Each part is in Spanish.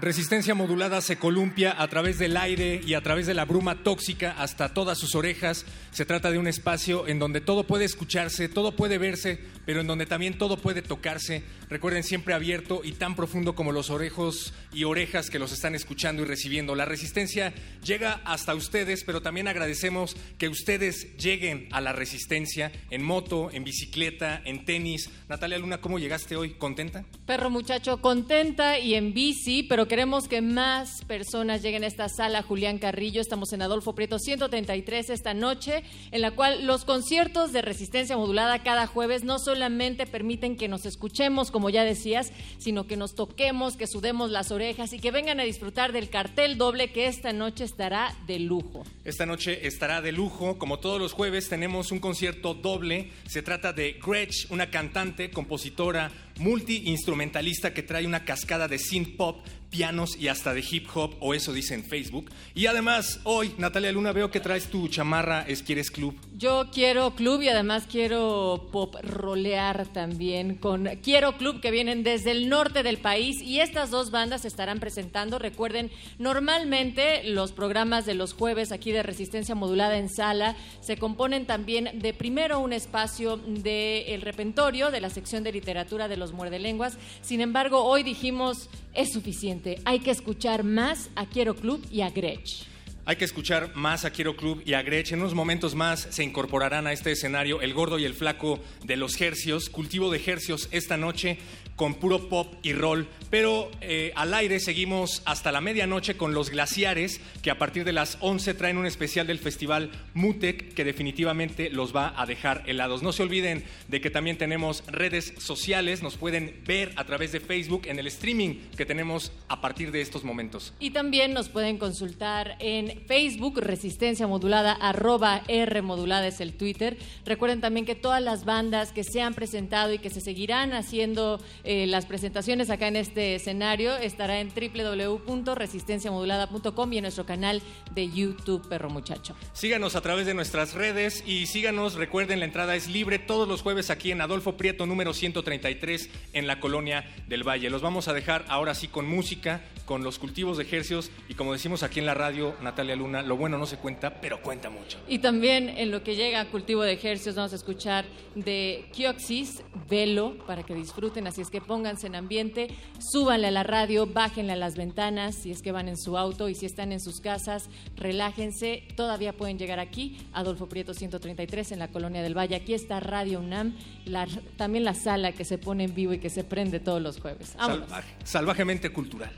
Resistencia modulada se columpia a través del aire y a través de la bruma tóxica hasta todas sus orejas. Se trata de un espacio en donde todo puede escucharse, todo puede verse, pero en donde también todo puede tocarse. Recuerden, siempre abierto y tan profundo como los orejos y orejas que los están escuchando y recibiendo. La resistencia llega hasta ustedes, pero también agradecemos que ustedes lleguen a la resistencia en moto, en bicicleta, en tenis. Natalia Luna, ¿cómo llegaste hoy? ¿Contenta? Perro muchacho, contenta y en bici, pero queremos que más personas lleguen a esta sala Julián Carrillo. Estamos en Adolfo Prieto 133 esta noche, en la cual los conciertos de resistencia modulada cada jueves no solamente permiten que nos escuchemos, como ya decías, sino que nos toquemos, que sudemos las orejas y que vengan a disfrutar del cartel doble que esta noche estará de lujo. Esta noche estará de lujo. Como todos los jueves tenemos un concierto doble. Se trata de Gretsch, una cantante, compositora, multi-instrumentalista que trae una cascada de synth pop, pianos y hasta de hip hop, o eso dice en Facebook. Y además, hoy, Natalia Luna, veo que traes tu chamarra Esquieres Club. Yo quiero club y además quiero pop rolear también con Quiero Club que vienen desde el norte del país y estas dos bandas estarán presentando. Recuerden, normalmente los programas de los jueves aquí de Resistencia Modulada en Sala se componen también de primero un espacio del el repentorio de la sección de literatura de los muerdelenguas. Sin embargo, hoy dijimos es suficiente, hay que escuchar más a Quiero Club y a Gretsch. Hay que escuchar más a Quiero Club y a Gretsch. En unos momentos más se incorporarán a este escenario el gordo y el flaco de los hercios, cultivo de hercios esta noche con puro pop y roll. Pero eh, al aire seguimos hasta la medianoche con los glaciares, que a partir de las 11 traen un especial del festival Mutec, que definitivamente los va a dejar helados. No se olviden de que también tenemos redes sociales, nos pueden ver a través de Facebook en el streaming que tenemos a partir de estos momentos. Y también nos pueden consultar en Facebook, Resistencia Modulada, arroba R Modulada es el Twitter. Recuerden también que todas las bandas que se han presentado y que se seguirán haciendo las presentaciones acá en este escenario estará en www.resistenciamodulada.com y en nuestro canal de YouTube, Perro Muchacho. Síganos a través de nuestras redes y síganos, recuerden, la entrada es libre todos los jueves aquí en Adolfo Prieto número 133 en la colonia del Valle. Los vamos a dejar ahora sí con música, con los cultivos de ejercios y como decimos aquí en la radio, Natalia Luna, lo bueno no se cuenta, pero cuenta mucho. Y también en lo que llega a cultivo de ejercicios vamos a escuchar de Kioxis, Velo, para que disfruten, así es que pónganse en ambiente, súbanle a la radio, bájenle a las ventanas si es que van en su auto y si están en sus casas, relájense, todavía pueden llegar aquí, Adolfo Prieto 133 en la Colonia del Valle, aquí está Radio UNAM, la- también la sala que se pone en vivo y que se prende todos los jueves. Salvaje- salvajemente cultural.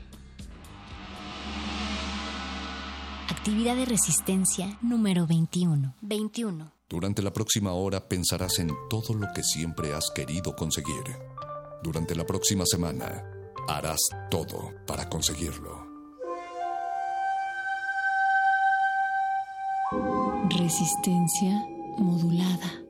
Actividad de resistencia número 21. 21. Durante la próxima hora pensarás en todo lo que siempre has querido conseguir. Durante la próxima semana harás todo para conseguirlo. Resistencia modulada.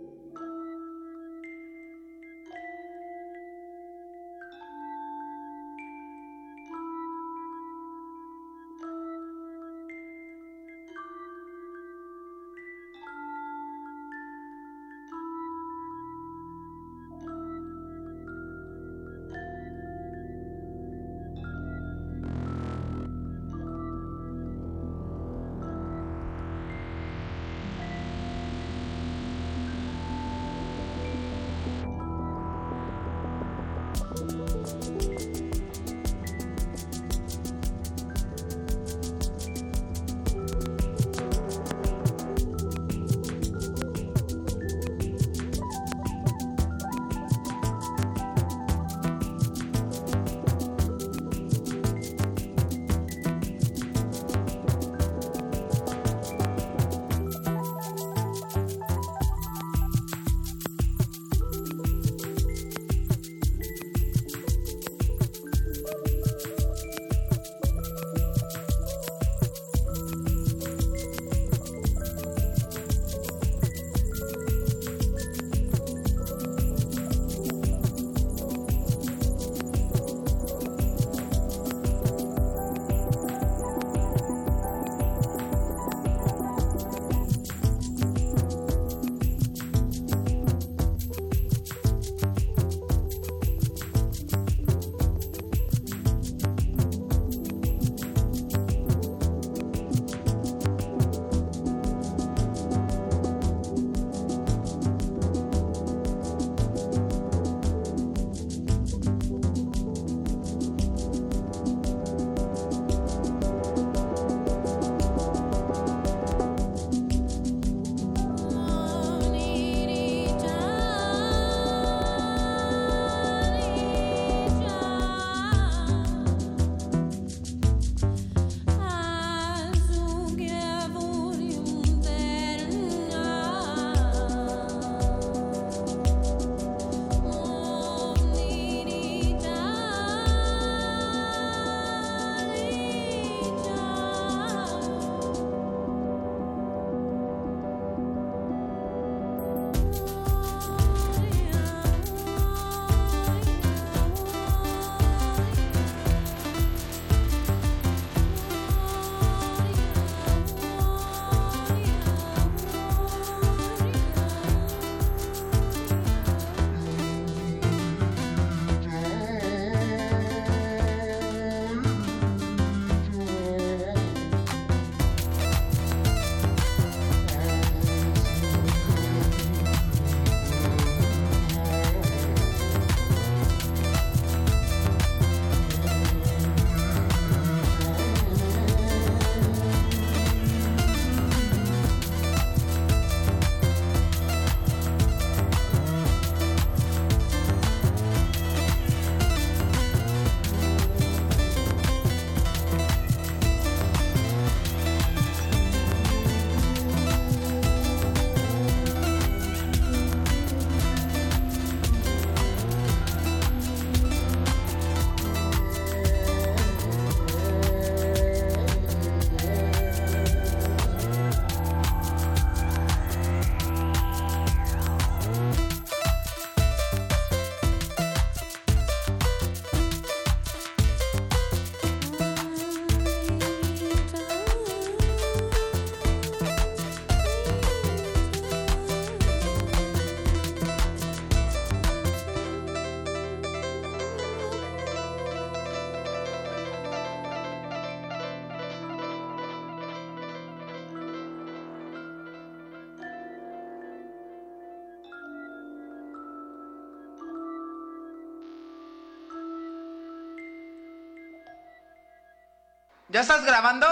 ¿Ya estás grabando?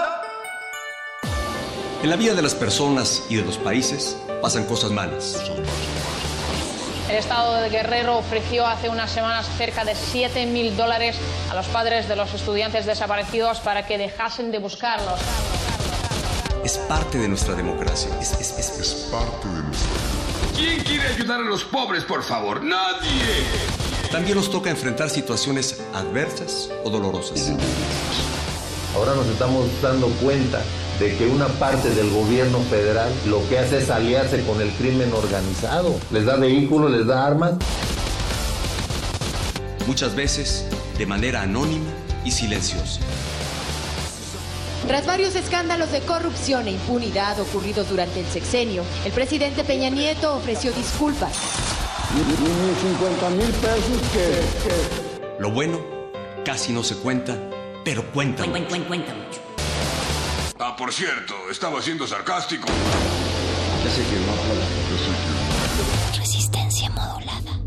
En la vida de las personas y de los países pasan cosas malas. El Estado de Guerrero ofreció hace unas semanas cerca de 7 mil dólares a los padres de los estudiantes desaparecidos para que dejasen de buscarlos. Es parte de nuestra democracia. Es, es, es, es parte de nuestra ¿Quién quiere ayudar a los pobres, por favor? ¡Nadie! También nos toca enfrentar situaciones adversas o dolorosas. Ahora nos estamos dando cuenta de que una parte del gobierno federal lo que hace es aliarse con el crimen organizado. Les da vehículos, les da armas. Muchas veces de manera anónima y silenciosa. Tras varios escándalos de corrupción e impunidad ocurridos durante el sexenio, el presidente Peña Nieto ofreció disculpas. Ni 50 mil pesos que, Lo bueno casi no se cuenta, pero cuenta. Cuenta, cuenta, cuenta mucho. Ah, por cierto, estaba siendo sarcástico. Ya sé que no habla, yo sé que... Resistencia modulada.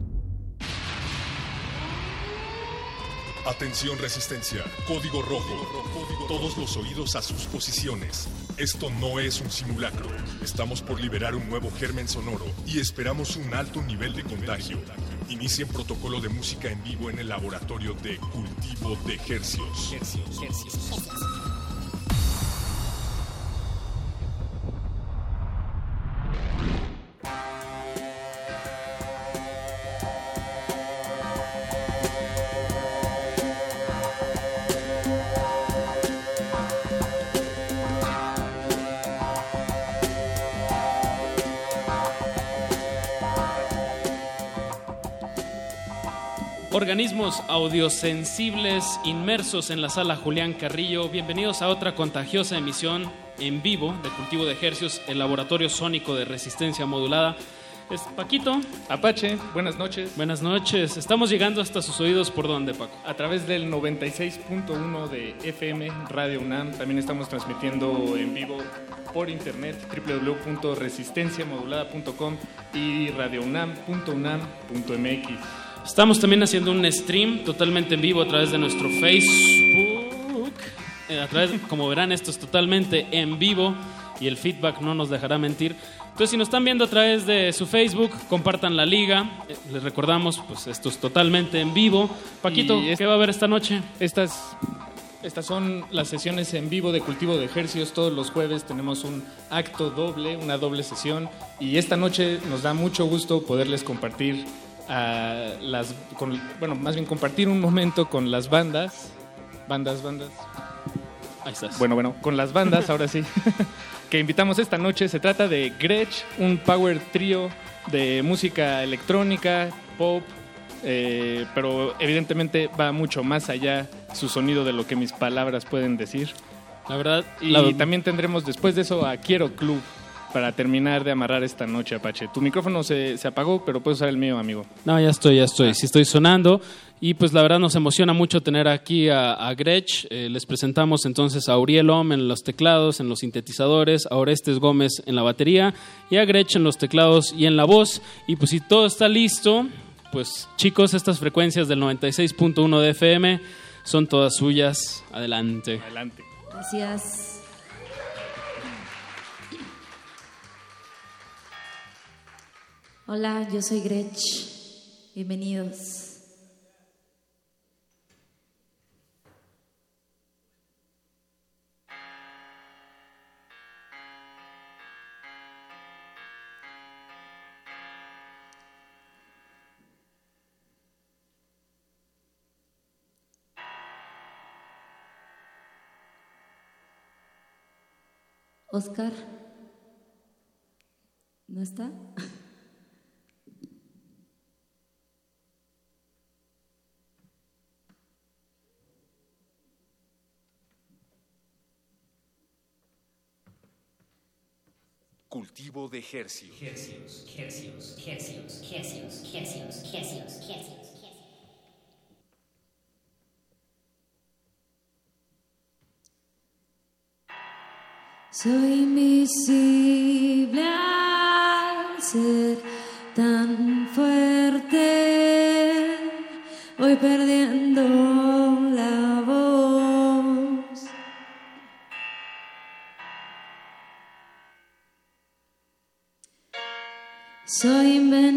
Atención resistencia, código rojo. Todos los oídos a sus posiciones. Esto no es un simulacro. Estamos por liberar un nuevo germen sonoro y esperamos un alto nivel de contagio. Inicien protocolo de música en vivo en el laboratorio de cultivo de hercios. Organismos audiosensibles inmersos en la sala Julián Carrillo, bienvenidos a otra contagiosa emisión en vivo de Cultivo de Ejercios, el laboratorio sónico de resistencia modulada. Es Paquito. Apache, buenas noches. Buenas noches. Estamos llegando hasta sus oídos por dónde, Paco. A través del 96.1 de FM Radio UNAM. También estamos transmitiendo en vivo por internet www.resistenciamodulada.com y radiounam.unam.mx. Estamos también haciendo un stream totalmente en vivo a través de nuestro Facebook. Eh, a través, como verán, esto es totalmente en vivo y el feedback no nos dejará mentir. Entonces, si nos están viendo a través de su Facebook, compartan la liga. Eh, les recordamos, pues esto es totalmente en vivo. Paquito, Y es- ¿qué va a haber esta noche? Estas, estas son las sesiones en vivo de cultivo de ejercicios. Todos los jueves tenemos un acto doble, una doble sesión. Y esta noche nos da mucho gusto poderles compartir a las, con- bueno, más bien compartir un momento con las bandas, bandas, bandas. Ahí estás. Bueno, bueno, con las bandas, ahora sí, que invitamos esta noche. Se trata de Gretsch, un power trio de música electrónica, pop, eh, pero evidentemente va mucho más allá su sonido de lo que mis palabras pueden decir. La verdad, Y la- también tendremos después de eso a Quiero Club para terminar de amarrar esta noche, Apache. Tu micrófono se, se apagó, pero puedes usar el mío, amigo. No, ya estoy, ya estoy. Sí estoy sonando. Y pues la verdad nos emociona mucho tener aquí a, a Gretsch. Eh, les presentamos entonces a Uriel Om en los teclados, en los sintetizadores, a Orestes Gómez en la batería y a Gretsch en los teclados y en la voz. Y pues si todo está listo, pues chicos, estas frecuencias del 96.1 de FM son todas suyas. Adelante. Adelante. Gracias. Hola, yo soy Gretsch. Bienvenidos. Oscar. ¿No está? Cultivo de hercios. Soy invisible al ser tan fuerte. Voy perdiendo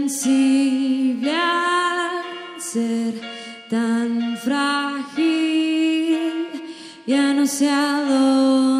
insensible al ser tan frágil, ya no sé a dónde.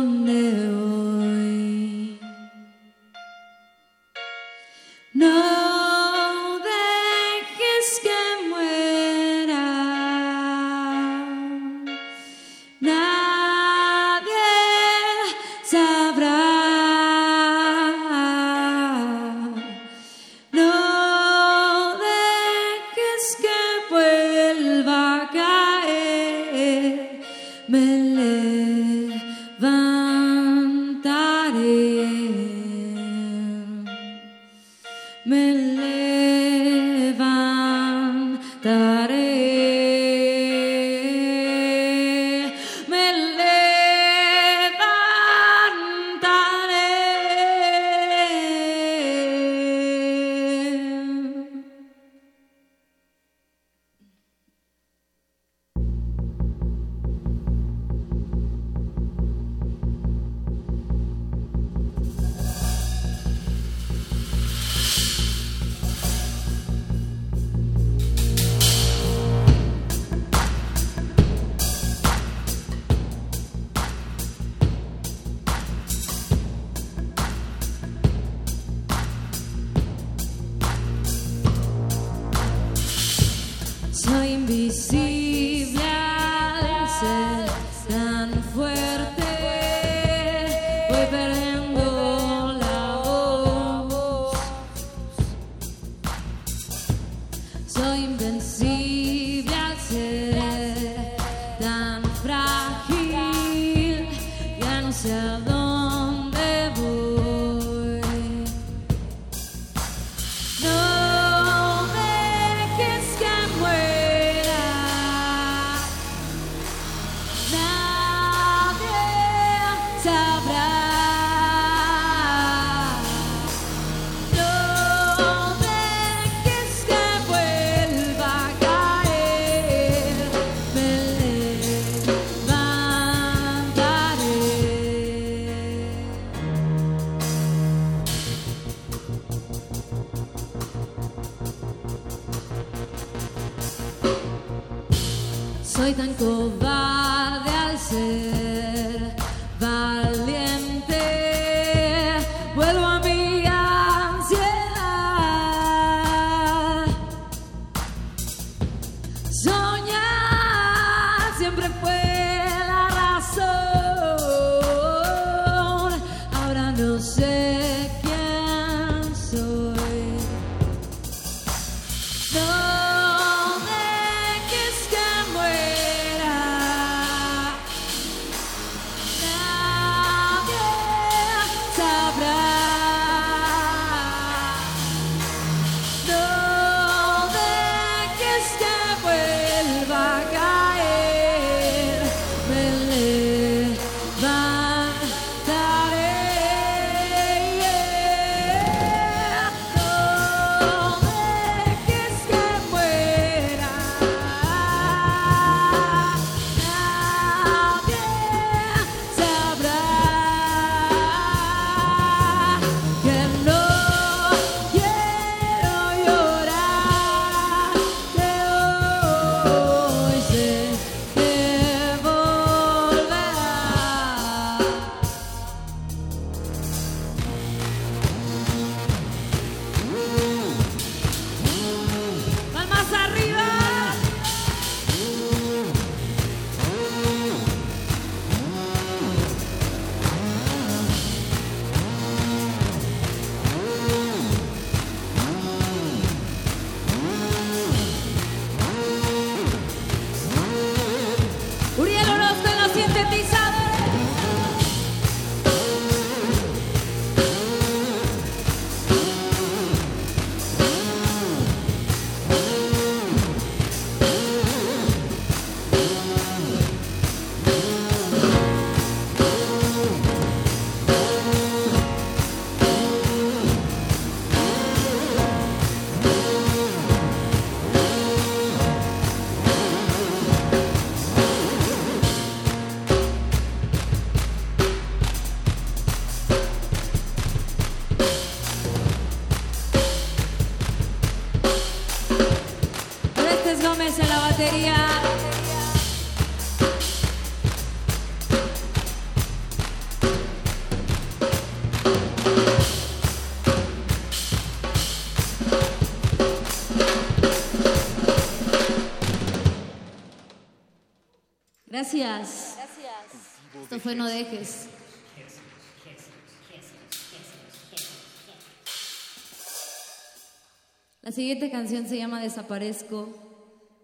La siguiente canción se llama Desaparezco.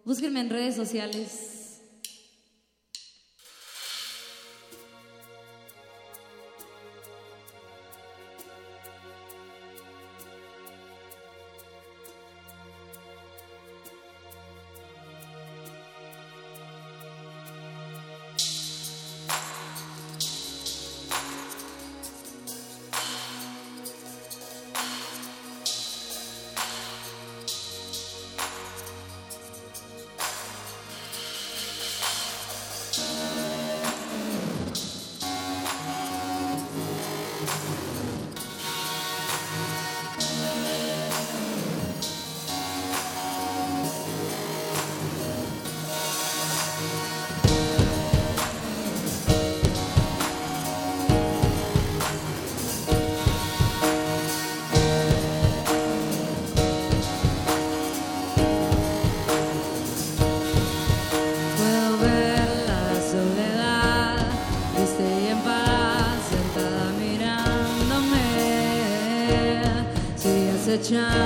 Búsquenme en redes sociales. time.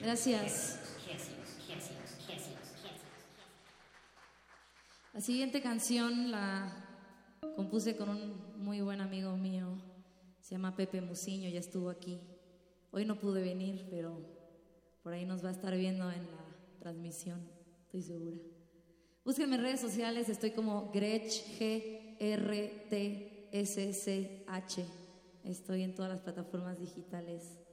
Gracias. La siguiente canción la compuse con un muy buen amigo mío. Se llama Pepe Muciño, ya estuvo aquí. Hoy no pude venir, pero por ahí nos va a estar viendo en la transmisión, estoy segura. Búsquenme en redes sociales, estoy como Gretsch, G-R-T-S-C-H. Estoy en todas las plataformas digitales.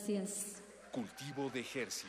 Gracias. Cultivo de Hercios.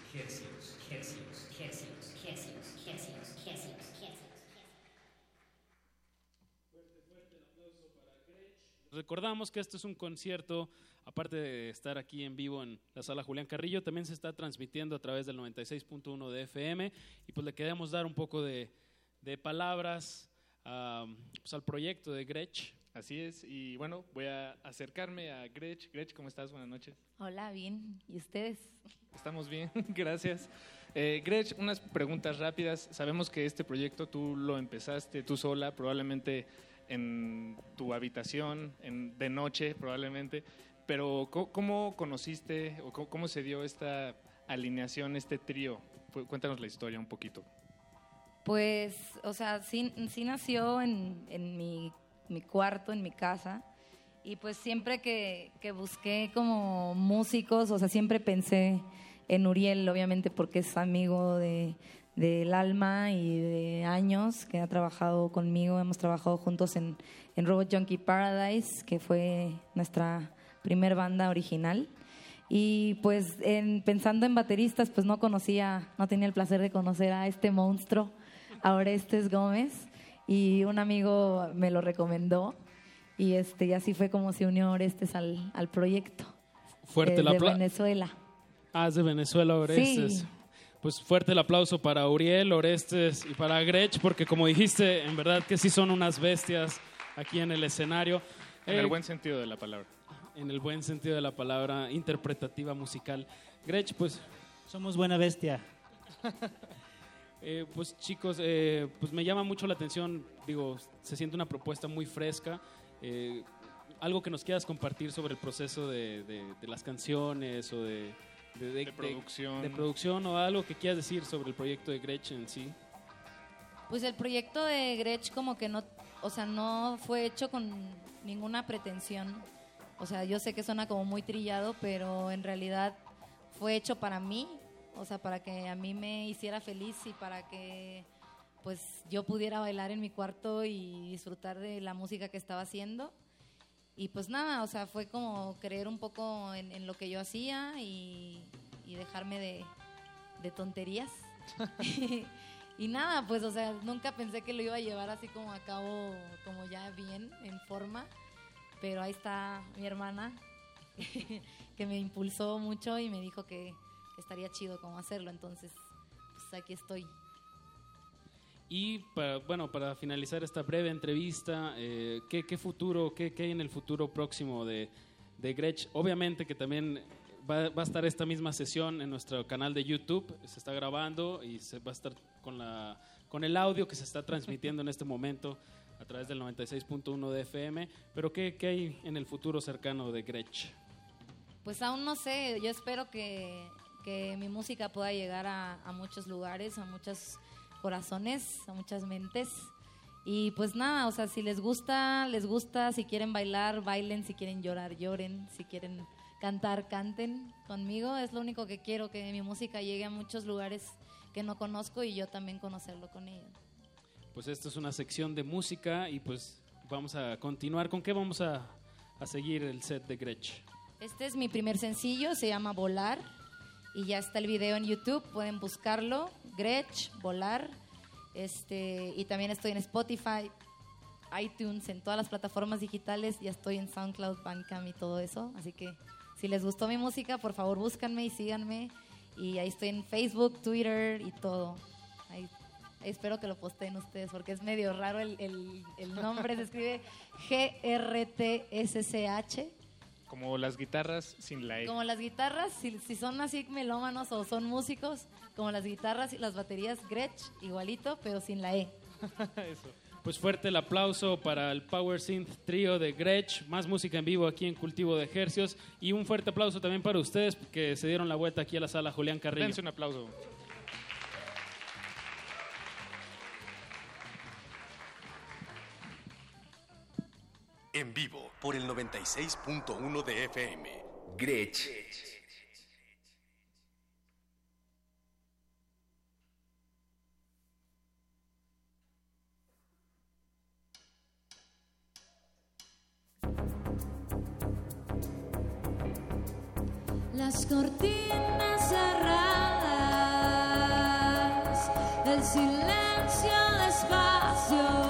Recordamos que esto es un concierto, aparte de estar aquí en vivo en la sala Julián Carrillo, también se está transmitiendo a través del 96.1 de FM y pues le queremos dar un poco de, de palabras a, pues, al proyecto de Gretsch. Así es, y bueno, voy a acercarme a Gretsch. Gretsch, ¿cómo estás? Buenas noches. Hola, bien. ¿Y ustedes? Estamos bien, gracias. Eh, Gretsch, unas preguntas rápidas. Sabemos que este proyecto tú lo empezaste tú sola, probablemente en tu habitación, en, de noche, probablemente. Pero, ¿cómo, cómo conociste o cómo, se dio esta alineación, este trío? Cuéntanos la historia un poquito. Pues, o sea, sí, sí nació en, en mi, mi cuarto, en mi casa. Y pues siempre que, busqué como músicos, o sea, siempre pensé en Uriel, obviamente porque es amigo de, del alma y de años que ha trabajado conmigo. Hemos trabajado juntos en, en Robot Junkie Paradise, que fue nuestra primer banda original. Y pues en- pensando en bateristas, pues no conocía, no tenía el placer de conocer a este monstruo, a Orestes Gómez, y un amigo me lo recomendó. Y, este, y así fue como se unió Orestes al, al proyecto. Fuerte el de apla- Venezuela. Ah, es de Venezuela, Orestes. Sí. Pues fuerte el aplauso para Uriel, Orestes y para Grech, porque como dijiste, en verdad que sí son unas bestias aquí en el escenario. En Eh, el buen sentido de la palabra. en el buen sentido de la palabra, interpretativa musical. Grech, pues... Somos buena bestia. Eh, pues chicos, eh, pues me llama mucho la atención, digo, se siente una propuesta muy fresca. eh, algo que nos quieras compartir sobre el proceso de, de- de las canciones o de, de, de- de- producción. de producción o algo que quieras decir sobre el proyecto de Gretchen en sí. Pues el proyecto de Gretsch como que no, o sea, no fue hecho con ninguna pretensión. O sea, yo sé que suena como muy trillado, pero en realidad fue hecho para mí, o sea, para que a mí me hiciera feliz y para que pues yo pudiera bailar en mi cuarto y disfrutar de la música que estaba haciendo. Y pues nada, o sea, fue como creer un poco en, en lo que yo hacía y, y dejarme de, de tonterías. y nada, pues, o sea, nunca pensé que lo iba a llevar así como a cabo, como ya bien, en forma. Pero ahí está mi hermana, que me impulsó mucho y me dijo que, que estaría chido como hacerlo. Entonces, pues aquí estoy. Y para, bueno, para finalizar esta breve entrevista, eh, ¿qué, qué futuro, qué, qué hay en el futuro próximo de, de Gretsch? Obviamente que también va, va a estar esta misma sesión en nuestro canal de YouTube, se está grabando y se va a estar con, la, con el audio que se está transmitiendo en este momento a través del 96.1 de FM. Pero ¿qué, ¿qué hay en el futuro cercano de Gretsch? Pues aún no sé, yo espero que, que mi música pueda llegar a, a muchos lugares, a muchos corazones, a muchas mentes. Y pues nada, o sea, si les gusta, les gusta, si quieren bailar, bailen, si quieren llorar, lloren, si quieren cantar, canten conmigo. Es lo único que quiero, que mi música llegue a muchos lugares que no conozco y yo también conocerlo con ellos. Pues esto es una sección de música y pues vamos a continuar. ¿Con qué vamos a, a seguir el set de Gretsch? Este es mi primer sencillo, se llama Volar y ya está el video en YouTube, pueden buscarlo, Gretsch, Volar, este, y también estoy en Spotify, iTunes, en todas las plataformas digitales, ya estoy en SoundCloud, Bandcamp y todo eso, así que si les gustó mi música, por favor búscanme y síganme, y ahí estoy en Facebook, Twitter y todo. Ahí, espero que lo posteen ustedes, porque es medio raro el, el- el nombre, se escribe G-R-T-S-C-H. Como las guitarras sin la E. Como las guitarras, si, si son así melómanos o son músicos, como las guitarras y las baterías Gretsch, igualito, pero sin la E. Pues fuerte el aplauso para el Power Synth Trío de Gretsch, más música en vivo aquí en Cultivo de Hercios y un fuerte aplauso también para ustedes que se dieron la vuelta aquí a la sala Julián Carrillo. Dense un aplauso. En vivo por el 96.1 de FM. Gretsch. Las cortinas cerradas, el silencio despacio,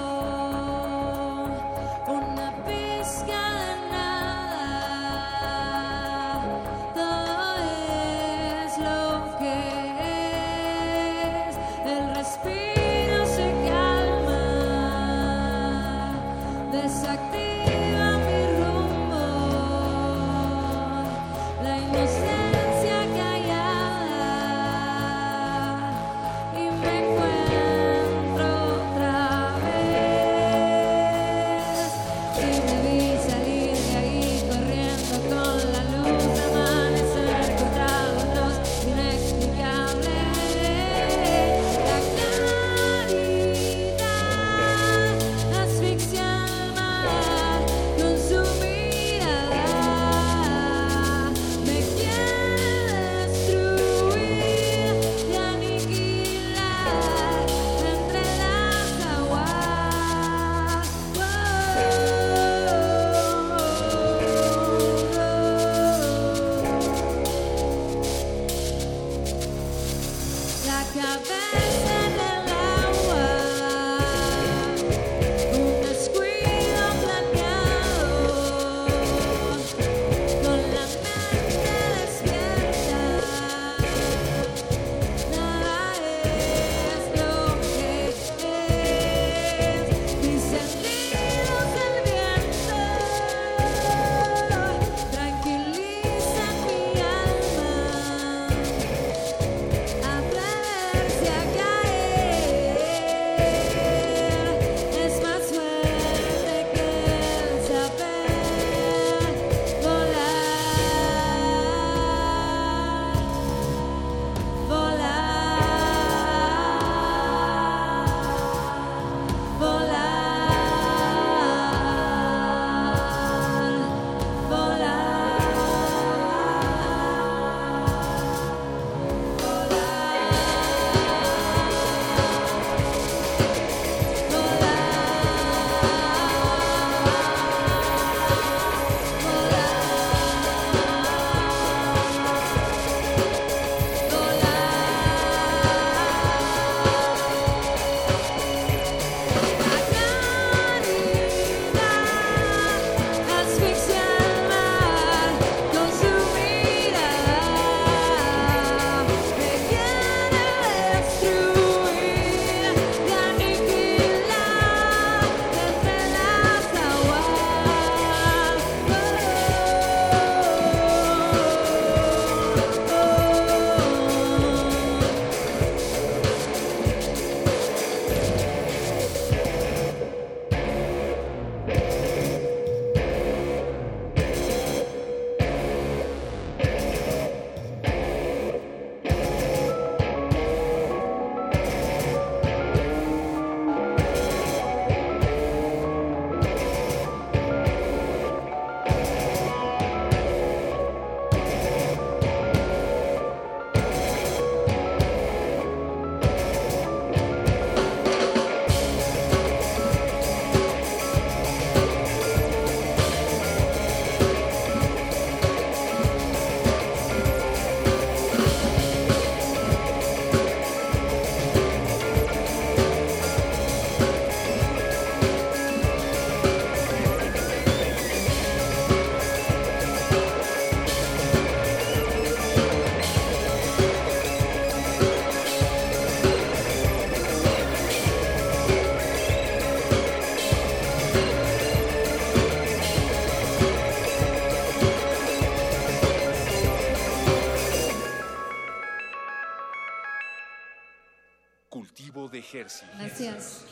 Gracias.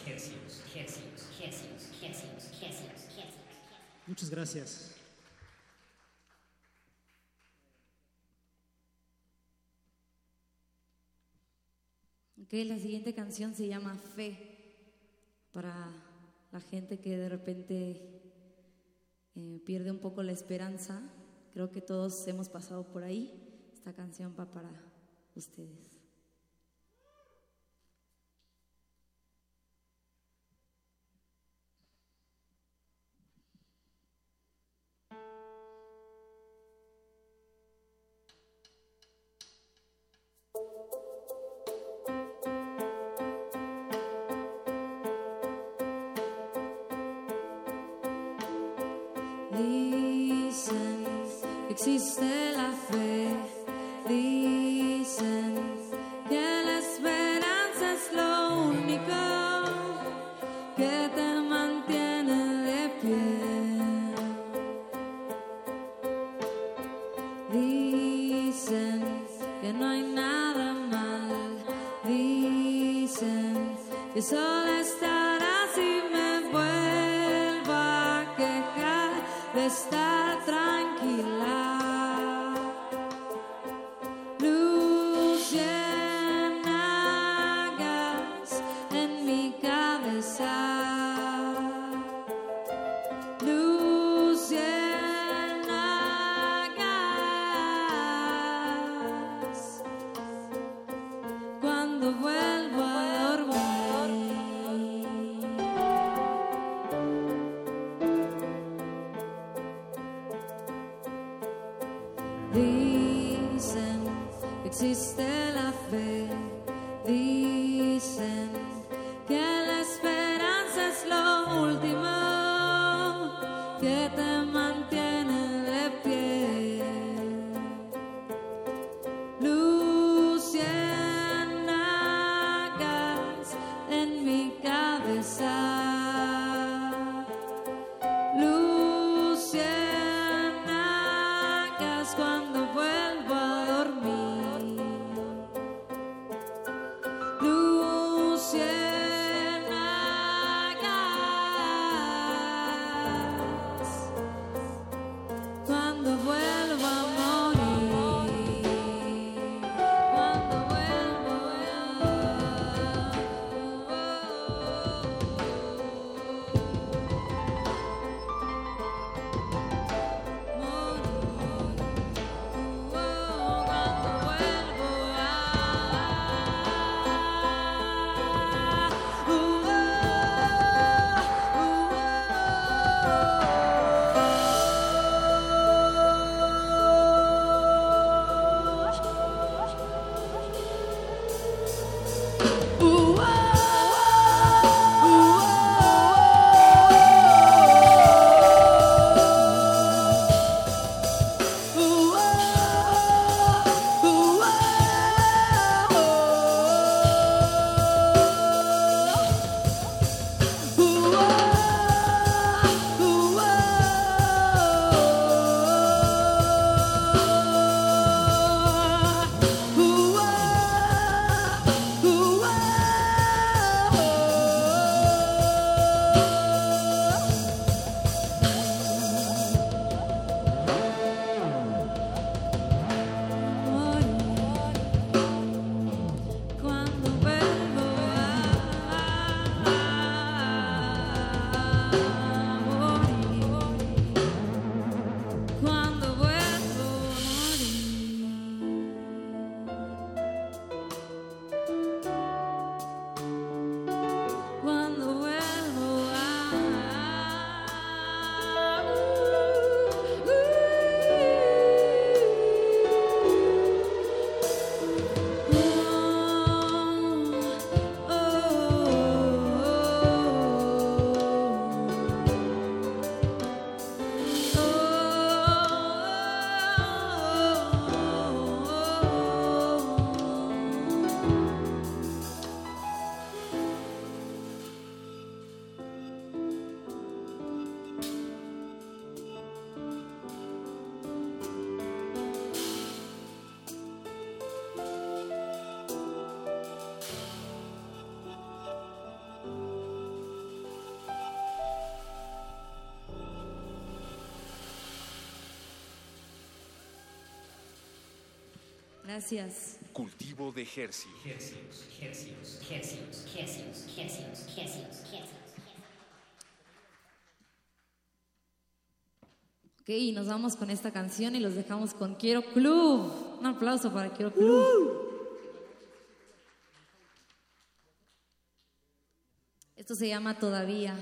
Muchas gracias. Ok, la siguiente canción se llama Fe, para la gente que de repente eh, pierde un poco la esperanza. Creo que todos hemos pasado por ahí. Esta canción va para ustedes. Gracias. Cultivo de hercios. Ok, y nos vamos con esta canción y los dejamos con Quiero Club. Un aplauso para Quiero Club. Esto se llama Todavía.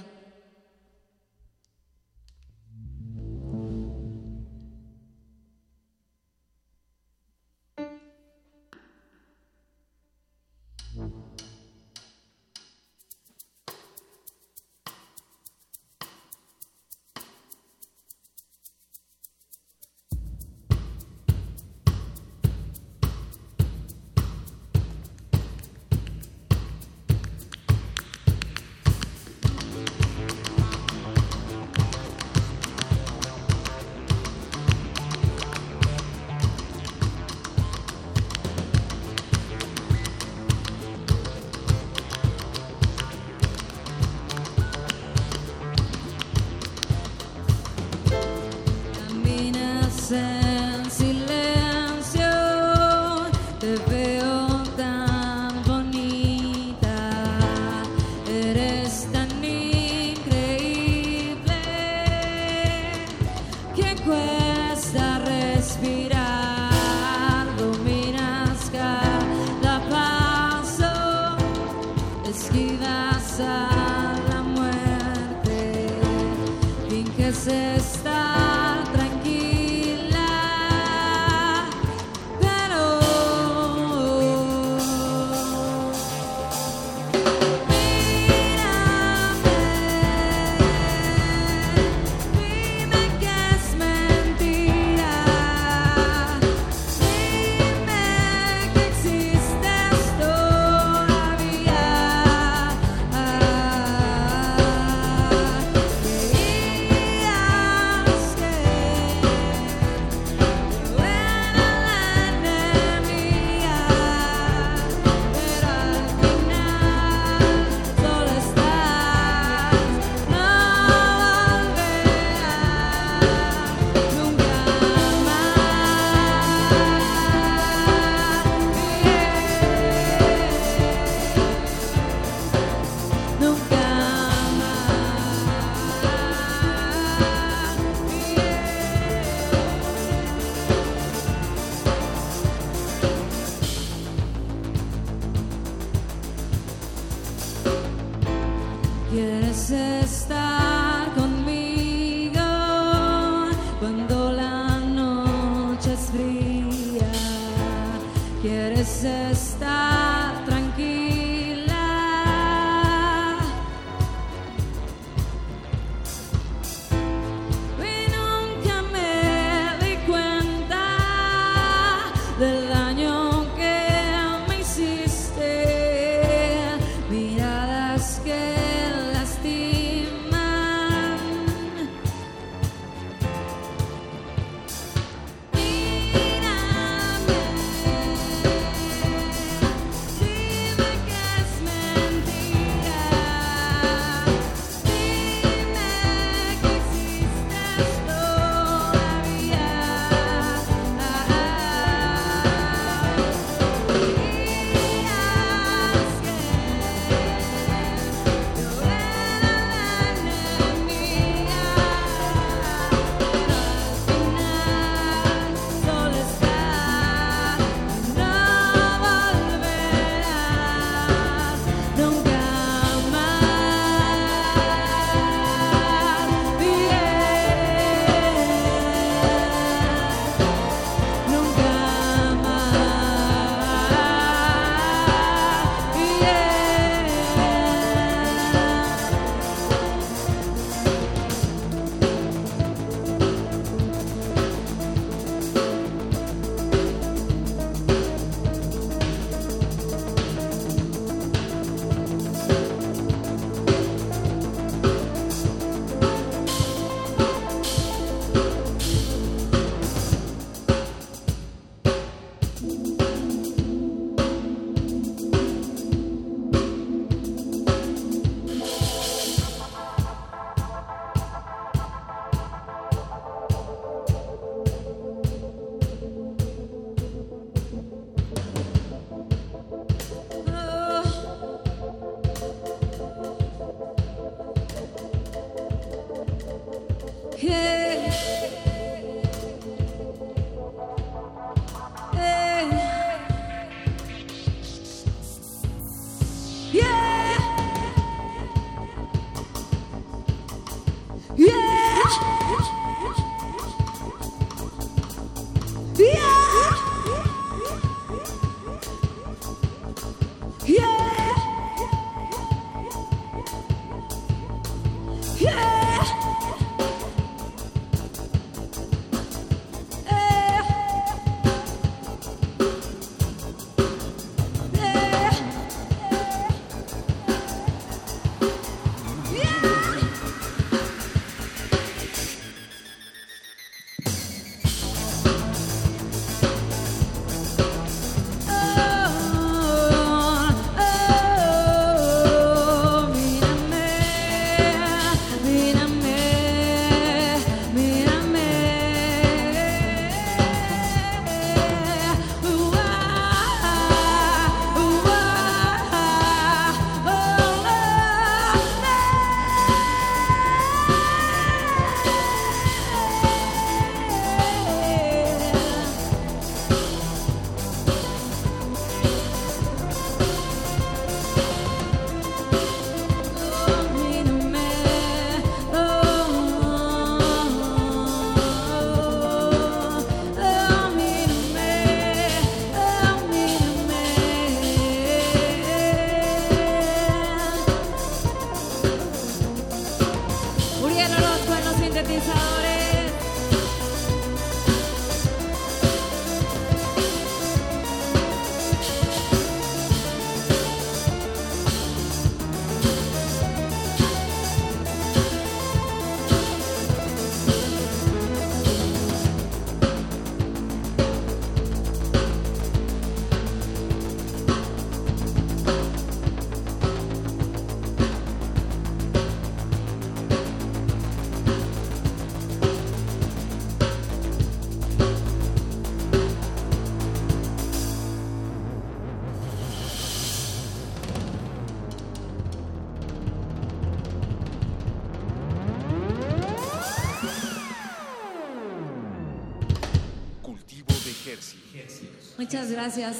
Muchas gracias.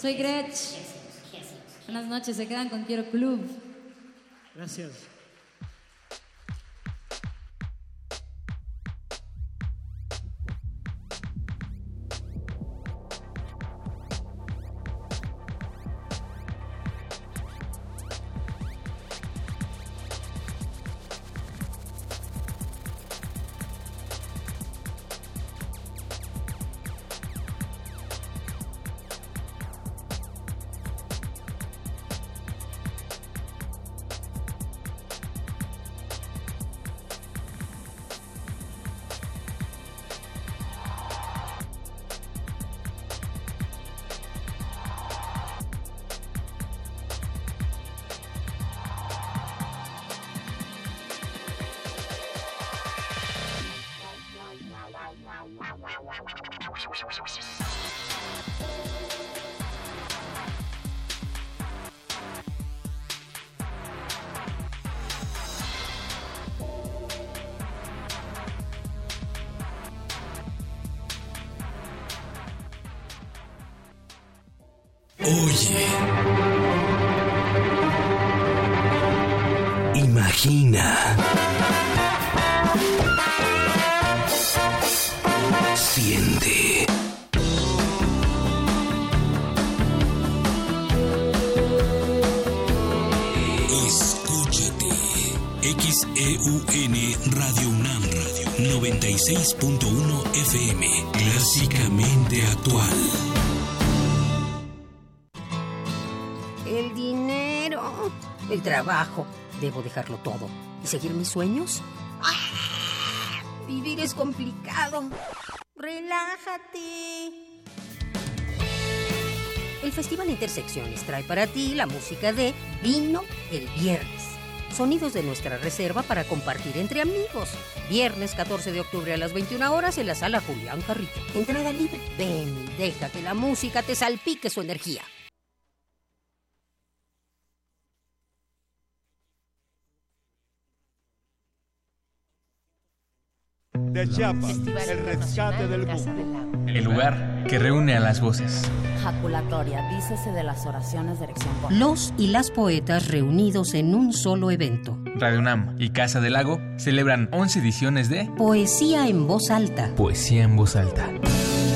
Soy Gretch. Buenas noches, se quedan con Quiero Club. Oye. Debo dejarlo todo. ¿Y seguir mis sueños? ¡Ah! Vivir es complicado. Relájate. El Festival Intersecciones trae para ti la música de Vino el Viernes. Sonidos de nuestra reserva para compartir entre amigos. Viernes 14 de octubre a las 21 horas en la sala Julián Carrillo. Entrada libre. Ven y deja que la música te salpique su energía. De Chiapas, el rescate del mundo. El lugar que reúne a las voces. Jaculatoria, dícese de las oraciones de erección. Los y las poetas reunidos en un solo evento. Radio UNAM y Casa del Lago celebran 11 ediciones de Poesía en voz alta. Poesía en voz alta.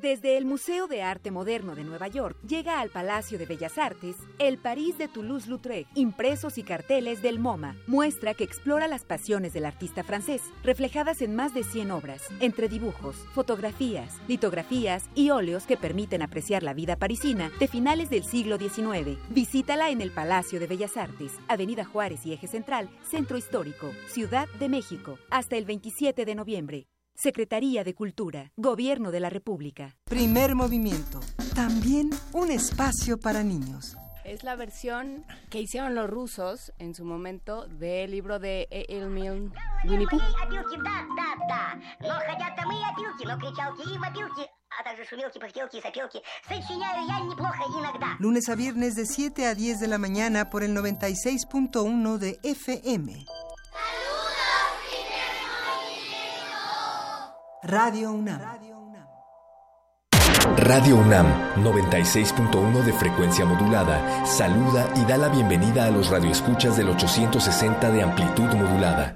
Desde el Museo de Arte Moderno de Nueva York llega al Palacio de Bellas Artes el París de Toulouse-Lautrec, impresos y carteles del MoMA, muestra que explora las pasiones del artista francés, reflejadas en más de 100 obras, entre dibujos, fotografías, litografías y óleos que permiten apreciar la vida parisina de finales del siglo XIX. Visítala en el Palacio de Bellas Artes, Avenida Juárez y Eje Central, Centro Histórico, Ciudad de México, hasta el 27 de noviembre. Secretaría de Cultura, Gobierno de la República. Primer movimiento. También un espacio para niños. Es la versión que hicieron los rusos en su momento del libro de Emil Winnie Pooh. Lunes a viernes de 7 a 10 de la mañana por el 96.1 de FM. Radio UNAM. Radio UNAM 96.1 de frecuencia modulada saluda y da la bienvenida a los radioescuchas del 860 de amplitud modulada.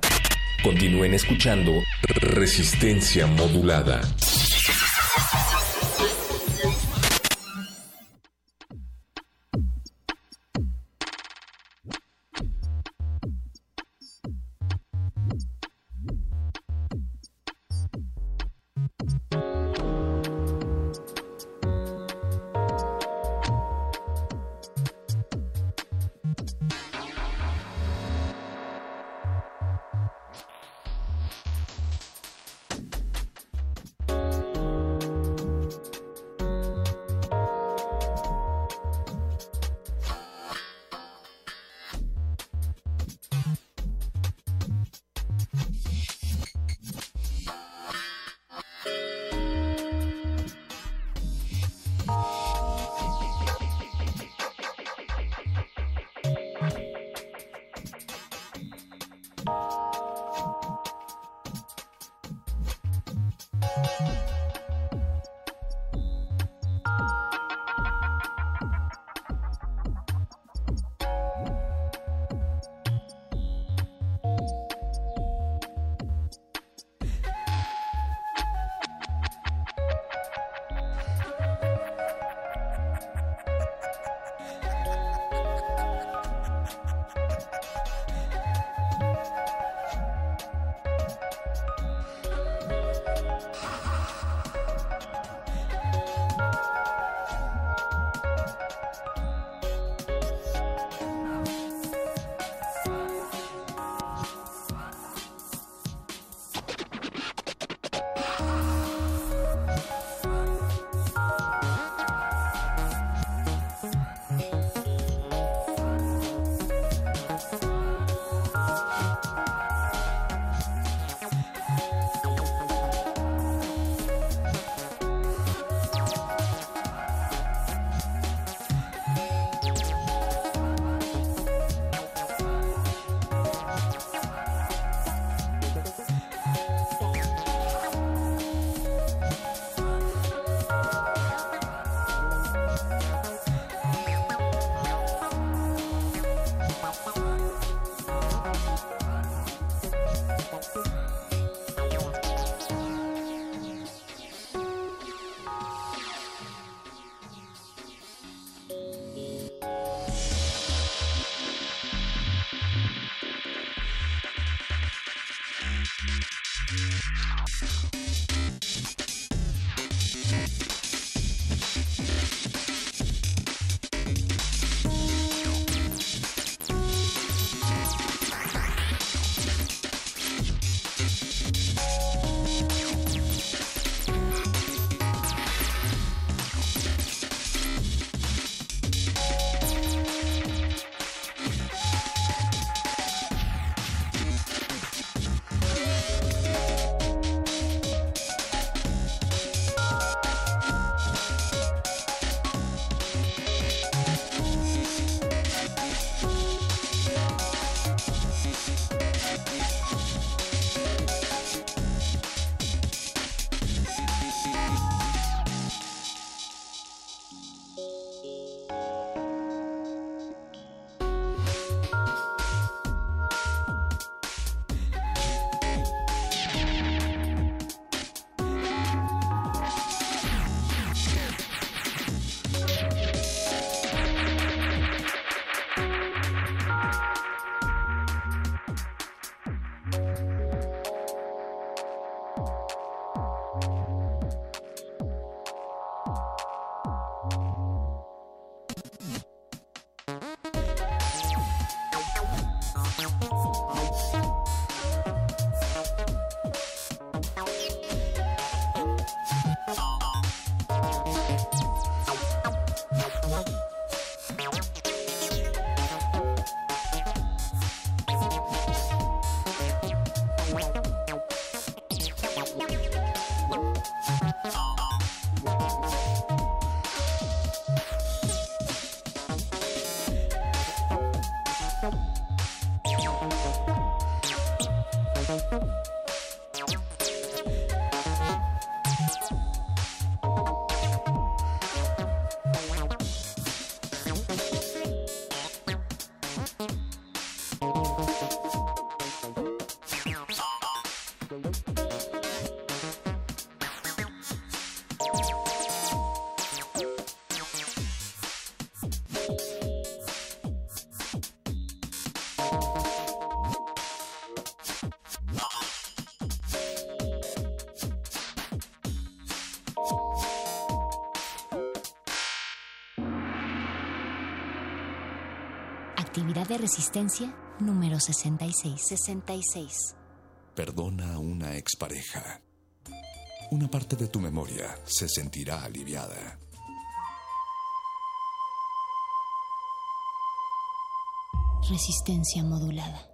Continúen escuchando Resistencia modulada. De resistencia número 66. 66. Perdona a una expareja. Una parte de tu memoria se sentirá aliviada. Resistencia modulada.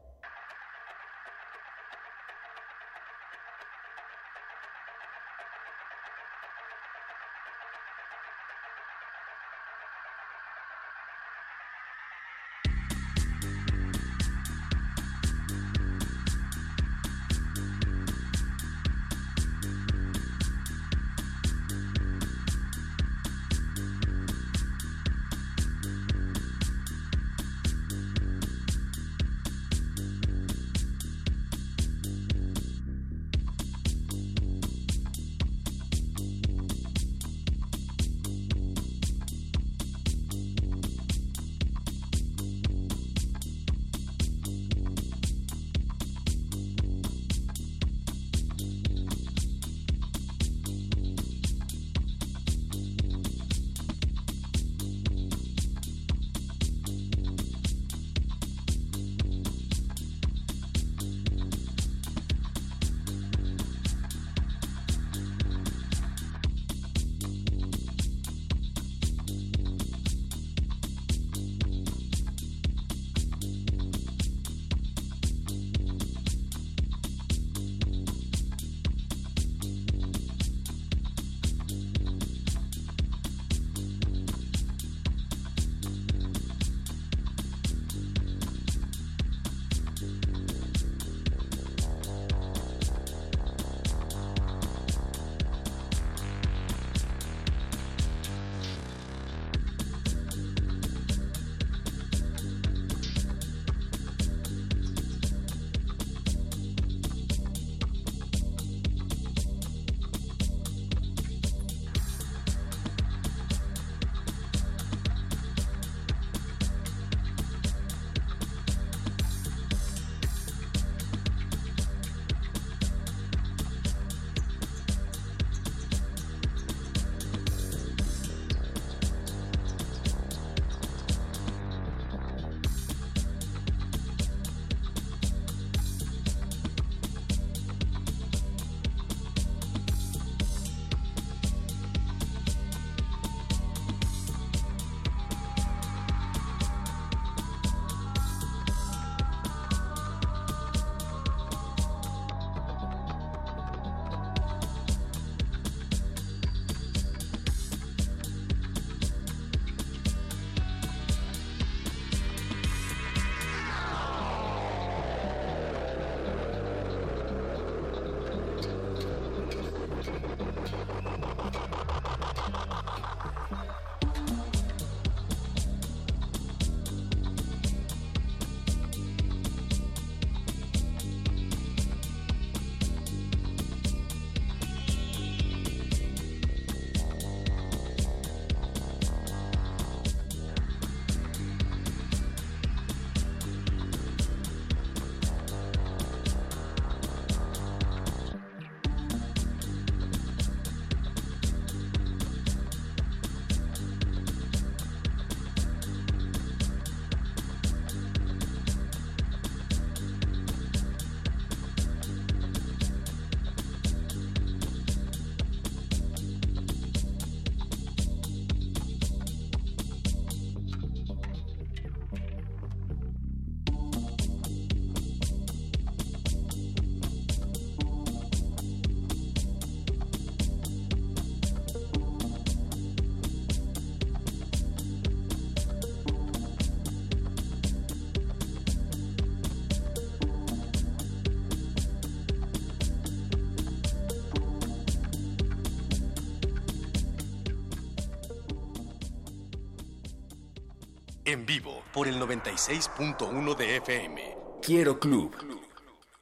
En vivo por el 96.1 de FM. Quiero Club.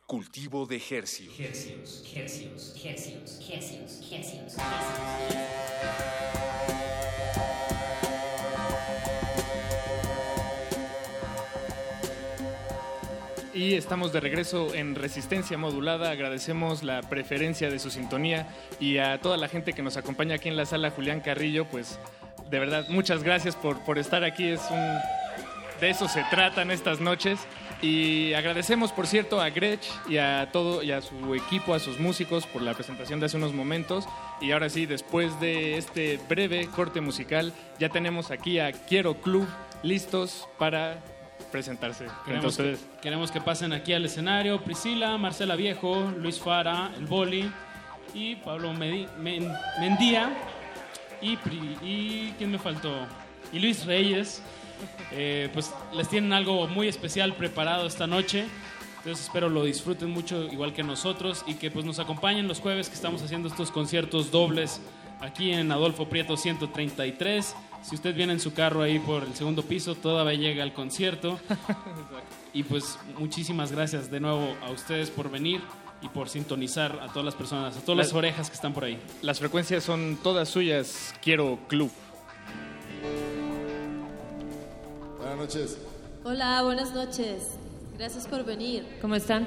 Cultivo de Hercios. Hercios, hercios, hercios, hercios, hercios, Y estamos de regreso en Resistencia Modulada. Agradecemos la preferencia de su sintonía y a toda la gente que nos acompaña aquí en la sala Julián Carrillo, pues de verdad, muchas gracias por, por estar aquí. Es un, de eso se tratan estas noches. Y agradecemos, por cierto, a Gretsch y a todo y a su equipo, a sus músicos por la presentación de hace unos momentos. Y ahora sí, después de este breve corte musical, ya tenemos aquí a Quiero Club listos para presentarse. Queremos, que, Entonces, queremos que pasen aquí al escenario Priscila, Marcela Viejo, Luis Fara, El Boli y Pablo Medi- Men- Mendía y, Pri- y ¿quién me faltó? Y Luis Reyes. Eh, pues les tienen algo muy especial preparado esta noche. Entonces espero lo disfruten mucho igual que nosotros y que pues nos acompañen los jueves que estamos haciendo estos conciertos dobles aquí en Adolfo Prieto 133. Si usted viene en su carro ahí por el segundo piso, todavía llega al concierto. Y pues muchísimas gracias de nuevo a ustedes por venir y por sintonizar a todas las personas, a todas las Las- orejas que están por ahí. las frecuencias son todas suyas. Quiero Club. Buenas noches. Hola, buenas noches. Gracias por venir. ¿Cómo están?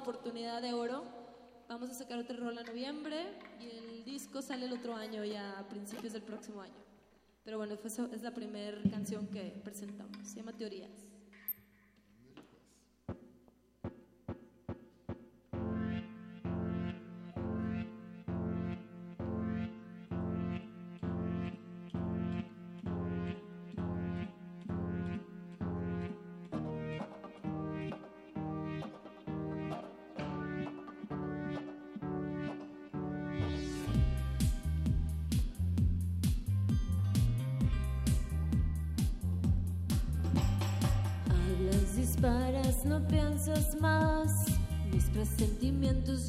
oportunidad de oro. Vamos a sacar otra rola en noviembre y el disco sale el otro año, ya a principios del próximo año. Pero bueno, esa es la primera canción que presentamos. Se llama Teorías. sentimientos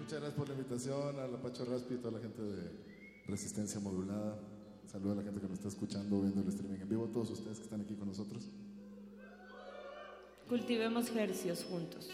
Muchas gracias por la invitación, a la Pacho Raspi y a toda la gente de Resistencia Modulada. Saludo a la gente que nos está escuchando, viendo el streaming en vivo, todos ustedes que están aquí con nosotros. Cultivemos hercios juntos.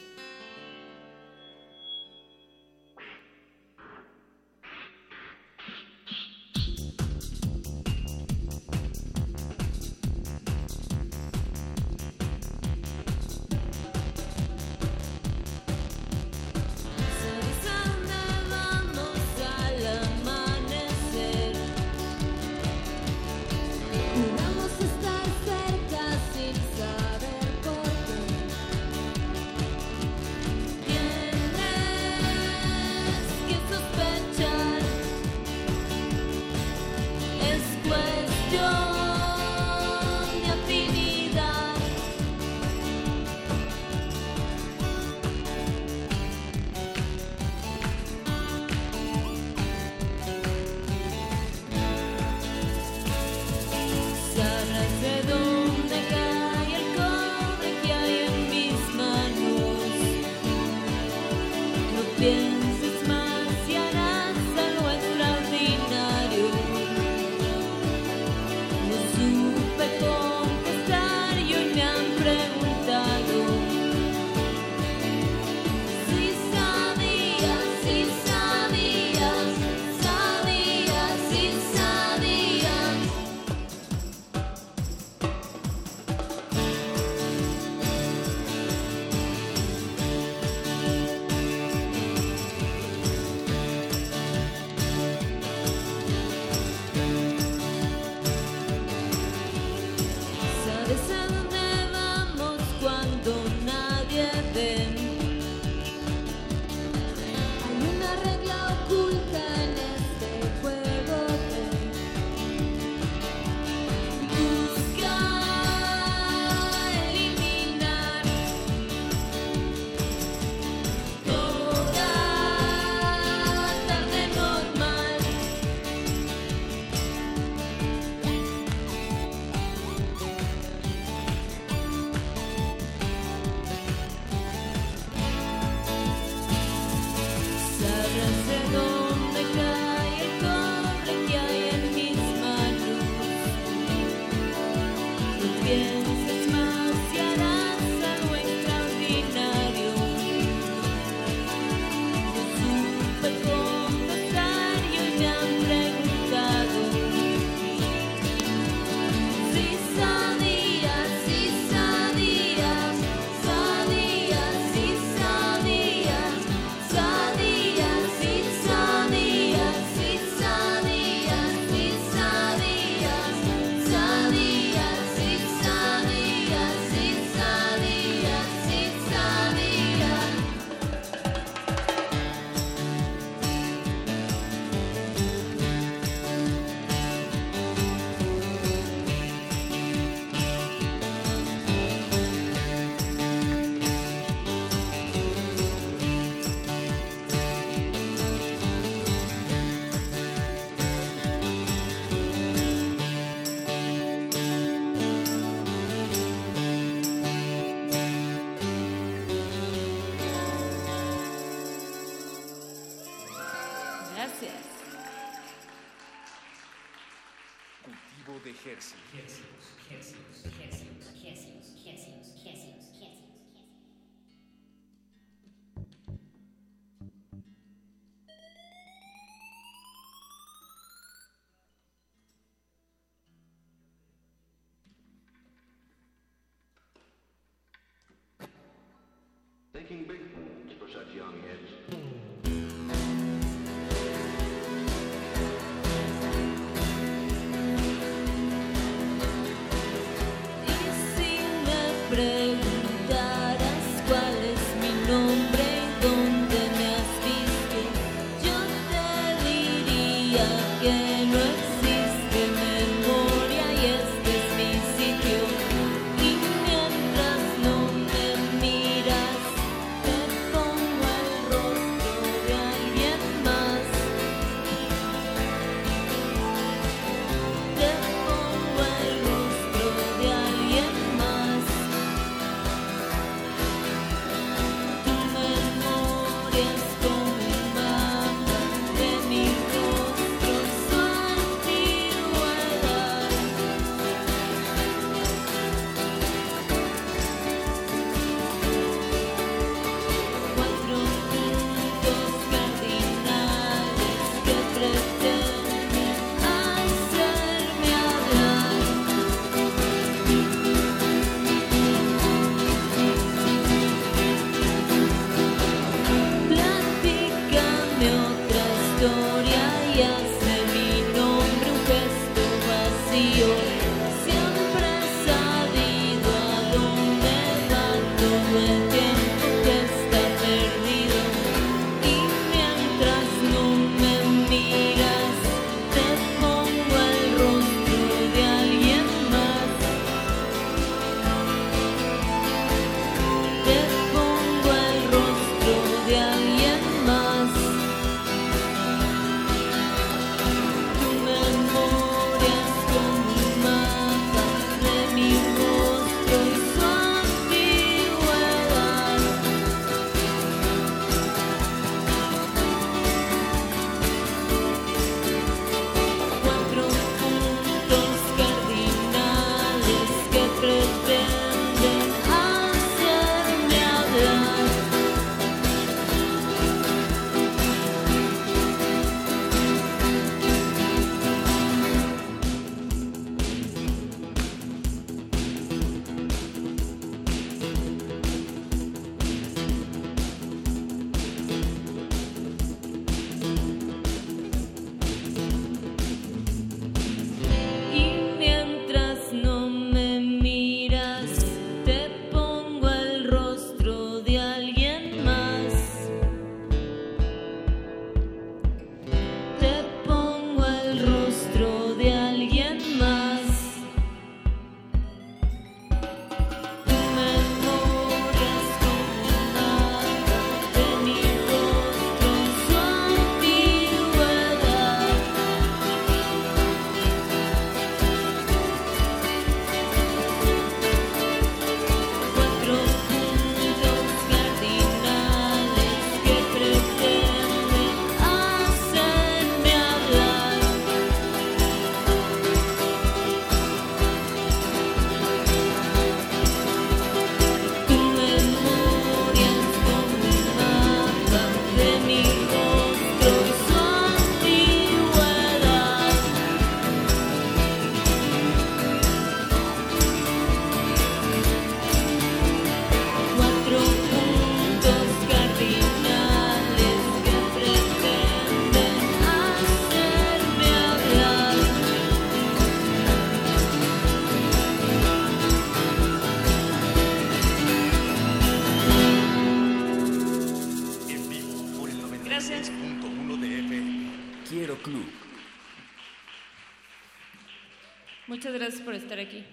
Por estar aquí.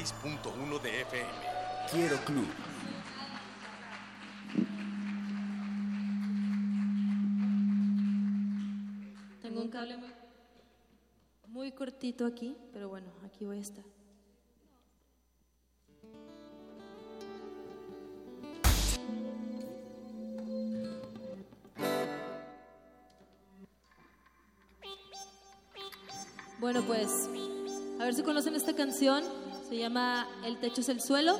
96.1 de FM. Quiero Club. Tengo un cable muy, muy cortito aquí, pero bueno, aquí voy a estar. Bueno, pues, a ver si conocen esta canción. Se llama El techo es el suelo.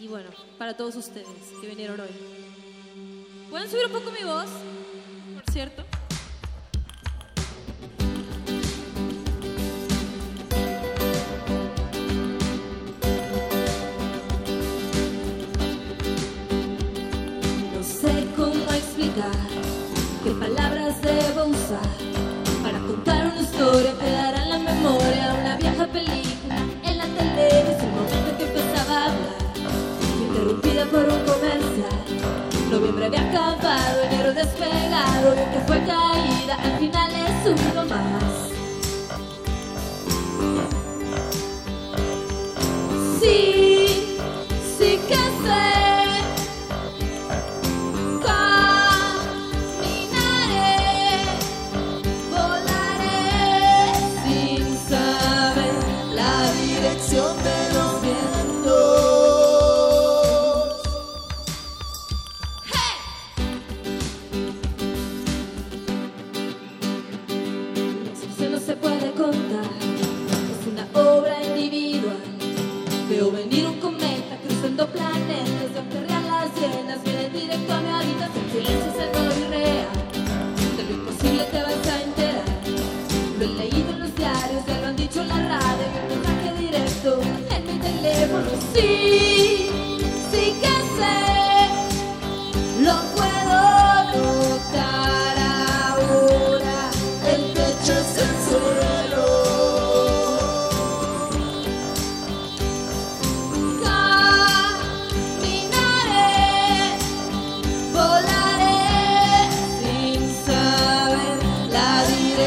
Y bueno, para todos ustedes que vinieron hoy. ¿Pueden subir un poco mi voz? Por cierto. No sé cómo explicar qué palabras debo usar para contar una historia película en la televisión, momento que empezaba a hablar, interrumpida por un comercial. Noviembre había acabado, enero despegado, que fue caída, al final es uno más. Sí, sí que sé.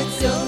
все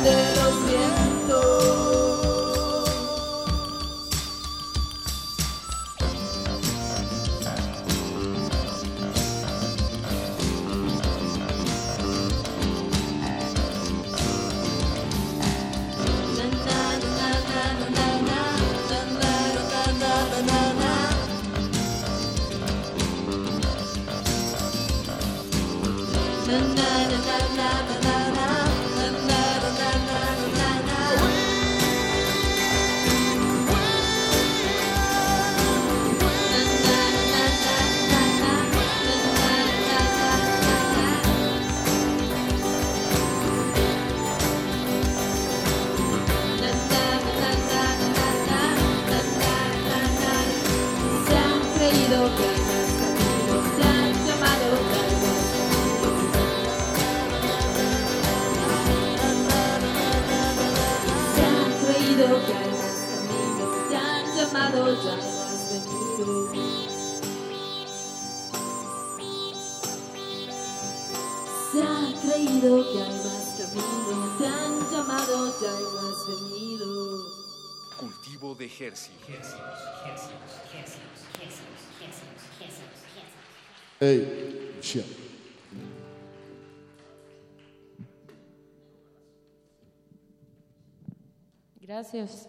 Gracias.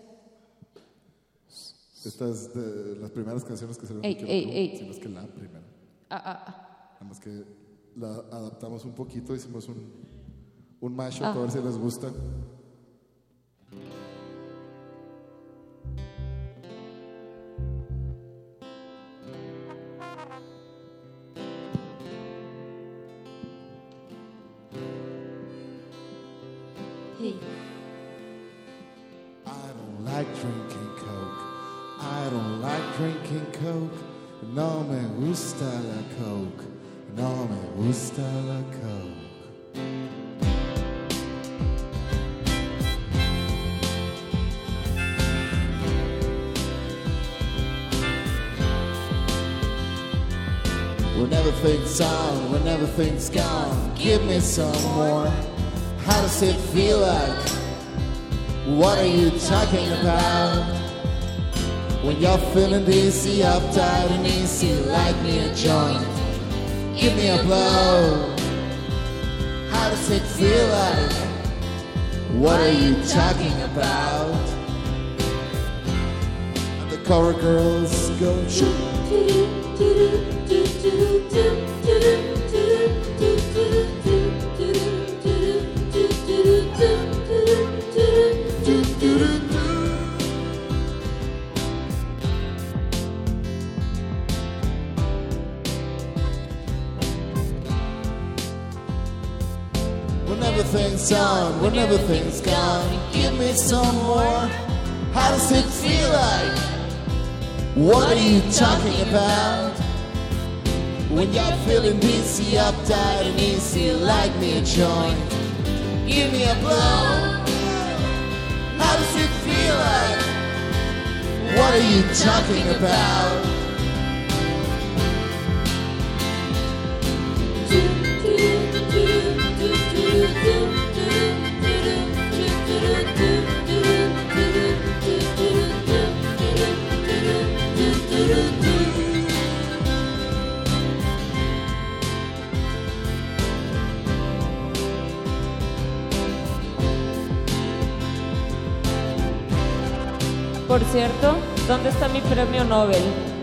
Esta es de las primeras canciones que se Ey, Quiero ey, ey. si no es que la primera. Ah, ah, ah. Nada más que la adaptamos un poquito, hicimos un, un mashup Ah. a ver si les gusta. Drinking Coke. No me gusta la Coke. No me gusta la Coke. When everything's on, when everything's gone, give me some more. How does it feel like? What are you talking about? When you're feeling dizzy, uptight and easy, like me a joint. Give me a blow. How does it feel like? What are you talking about? And the cover girls go. When on, when everything's gone, give me some more. How does it feel like? What are you talking about? When you're feeling dizzy, uptight and easy, like me a joint, give me a blow. How does it feel like? What are you talking about? Por cierto, ¿dónde está mi premio Nobel?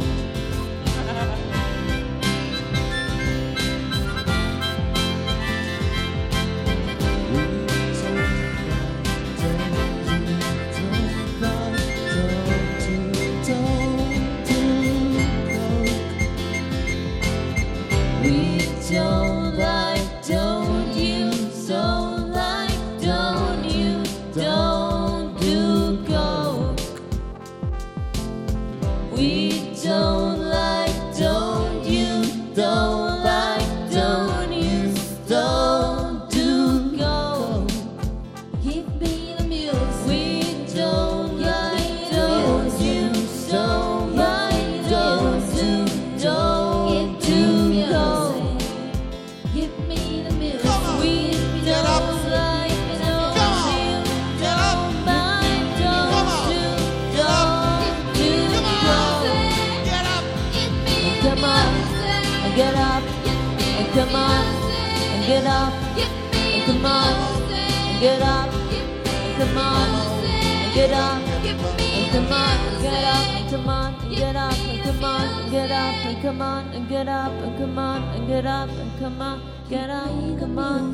On, and get up, and come on, and get up, and come on, and get up, and come on, and get up, and come on, get up, and come on.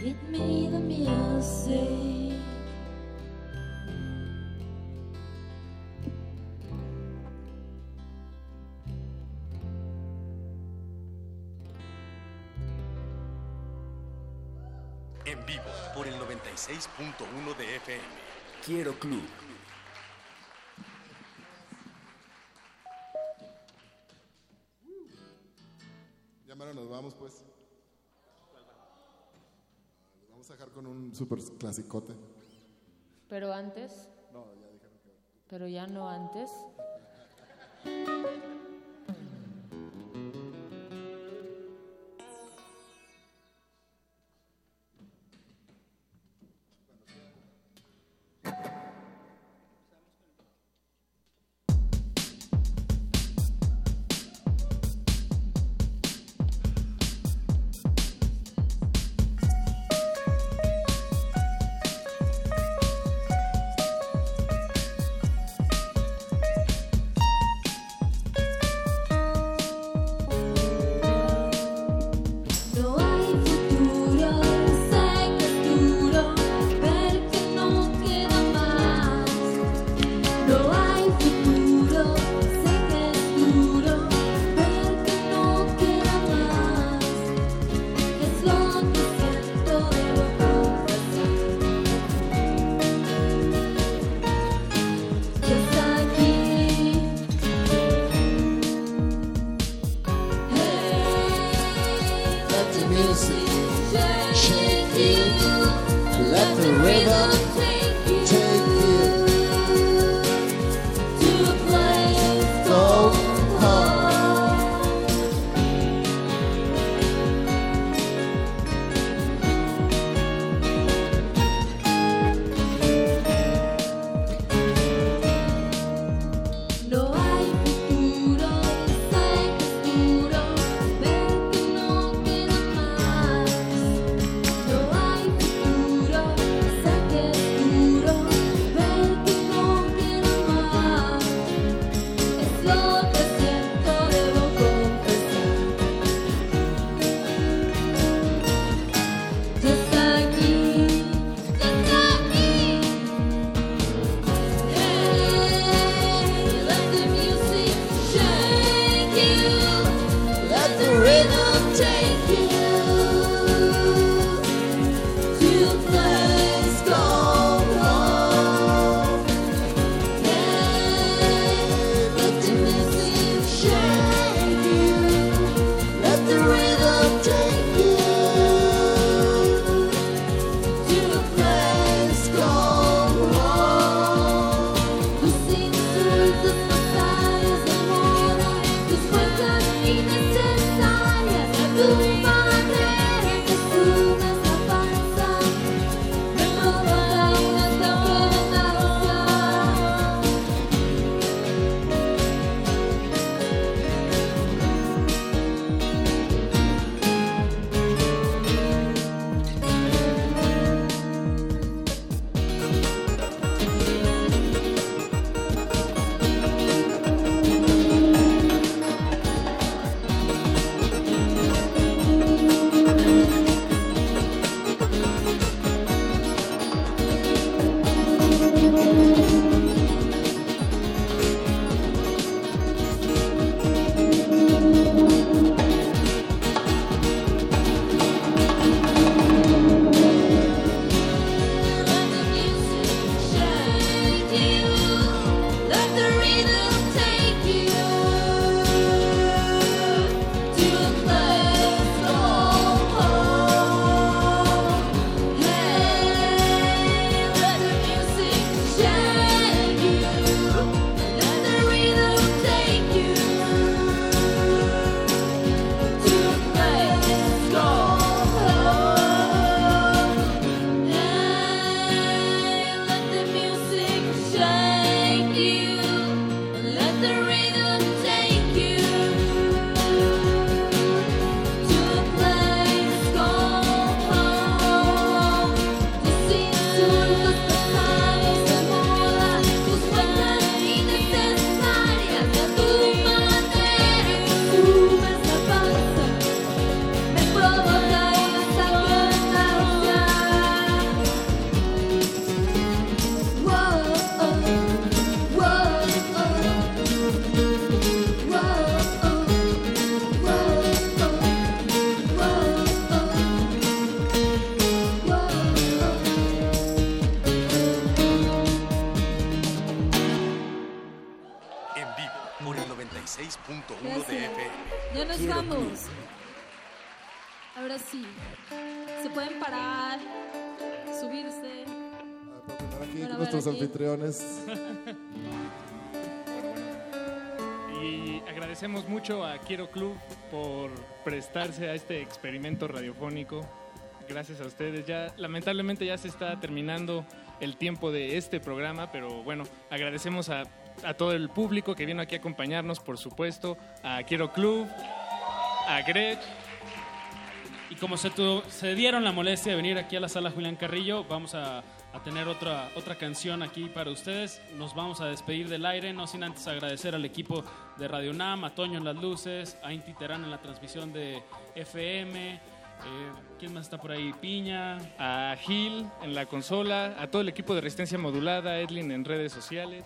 Give me the music. En vivo por el 96.1 de FM. Quiero Club. Mero nos vamos pues. Nos vamos a dejar con un super clasicote. Pero antes, No, ya dijeron que. pero ya no antes. Ya nos vamos. Ahora sí. Se pueden parar, subirse. Aquí Para con ver nuestros aquí. anfitriones. Y agradecemos mucho a Quiero Club por prestarse a este experimento radiofónico. Gracias a ustedes. Ya lamentablemente ya se está terminando el tiempo de este programa, pero bueno, agradecemos a, a todo el público que vino aquí a acompañarnos, por supuesto, a Quiero Club, a Gretch. Y como se, tu- se dieron la molestia de venir aquí a la sala Julián Carrillo, vamos a, a tener otra, otra canción aquí para ustedes. Nos vamos a despedir del aire, no sin antes agradecer al equipo de Radio Nam, a Toño en las luces, a Inti Terán en la transmisión de FM. eh, ¿Quién más está por ahí? Piña. a Gil en la consola, a todo el equipo de Resistencia Modulada, Edlin en redes sociales.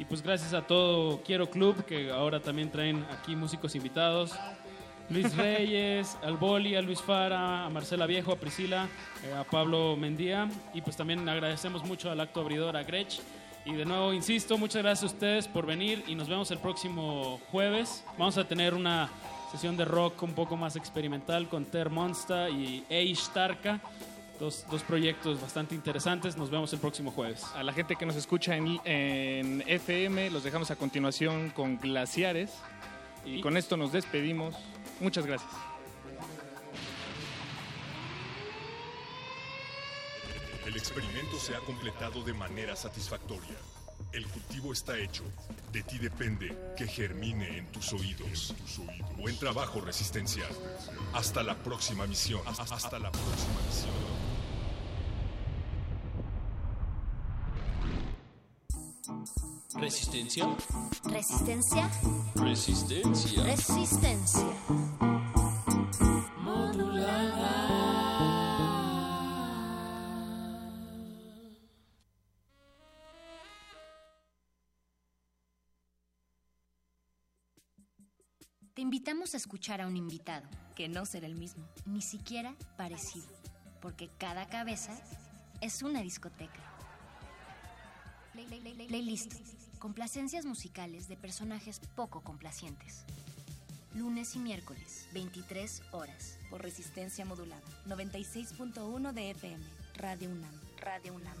Y pues gracias a todo Quiero Club, que ahora también traen aquí músicos invitados. Luis Reyes, al Boli, a Luis Fara, a Marcela Viejo, a Priscila, eh, a Pablo Mendía. Y pues también agradecemos mucho al acto abridor, a Grech. Y de nuevo, insisto, muchas gracias a ustedes por venir y nos vemos el próximo jueves. Vamos a tener una sesión de rock un poco más experimental con Ter Monsta y Eish Tarka. Dos, dos proyectos bastante interesantes. Nos vemos el próximo jueves. A la gente que nos escucha en, en FM, los dejamos a continuación con Glaciares. Y con esto nos despedimos. Muchas gracias. El experimento se ha completado de manera satisfactoria. El cultivo está hecho. De ti depende que germine en tus oídos. Buen trabajo, Resistencia. Hasta la próxima misión. Hasta la próxima misión. Resistencia. Resistencia. Resistencia. Resistencia. Te invitamos a escuchar a un invitado, que no será el mismo, ni siquiera parecido, porque cada cabeza es una discoteca. Playlist. Complacencias musicales de personajes poco complacientes. Lunes y miércoles, 23 horas. Por resistencia modulada. 96.1 de FM. Radio UNAM. Radio UNAM.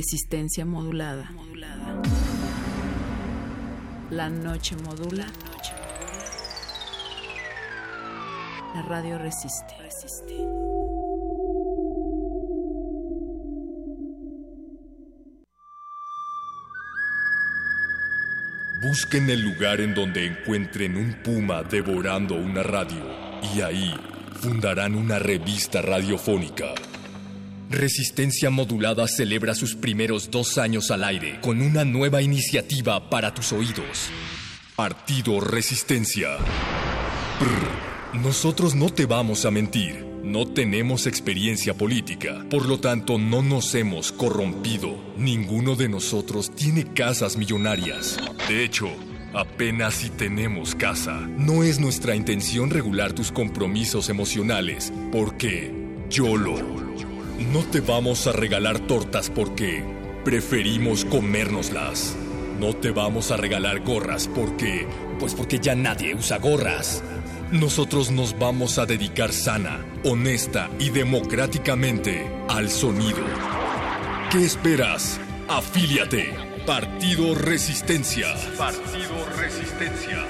Resistencia modulada. La noche modula. La radio resiste. Busquen el lugar en donde encuentren un puma devorando una radio y ahí fundarán una revista radiofónica. Resistencia Modulada celebra sus primeros dos años al aire con una nueva iniciativa para tus oídos. Partido Resistencia. Nosotros no te vamos a mentir. No tenemos experiencia política, por lo tanto no nos hemos corrompido. Ninguno de nosotros tiene casas millonarias. De hecho, apenas si tenemos casa. No es nuestra intención regular tus compromisos emocionales, porque YOLO. No te vamos a regalar tortas porque preferimos comérnoslas. No te vamos a regalar gorras porque... Pues porque ya nadie usa gorras. Nosotros nos vamos a dedicar sana, honesta y democráticamente al sonido. ¿Qué esperas? Afíliate. Partido Resistencia. Partido Resistencia.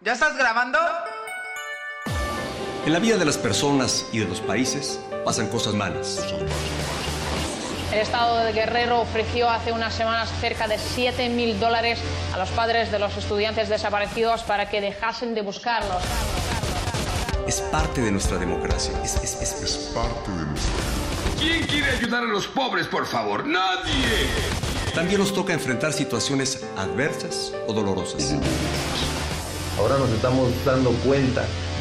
¿Ya estás grabando? En la vida de las personas y de los países pasan cosas malas. El Estado de Guerrero ofreció hace unas semanas cerca de 7 mil dólares a los padres de los estudiantes desaparecidos para que dejasen de buscarlos. Es parte de nuestra democracia. Es, es- es- es parte de nuestra ¿Quién quiere ayudar a los pobres, por favor? ¡Nadie! También nos toca enfrentar situaciones adversas o dolorosas. Ahora nos estamos dando cuenta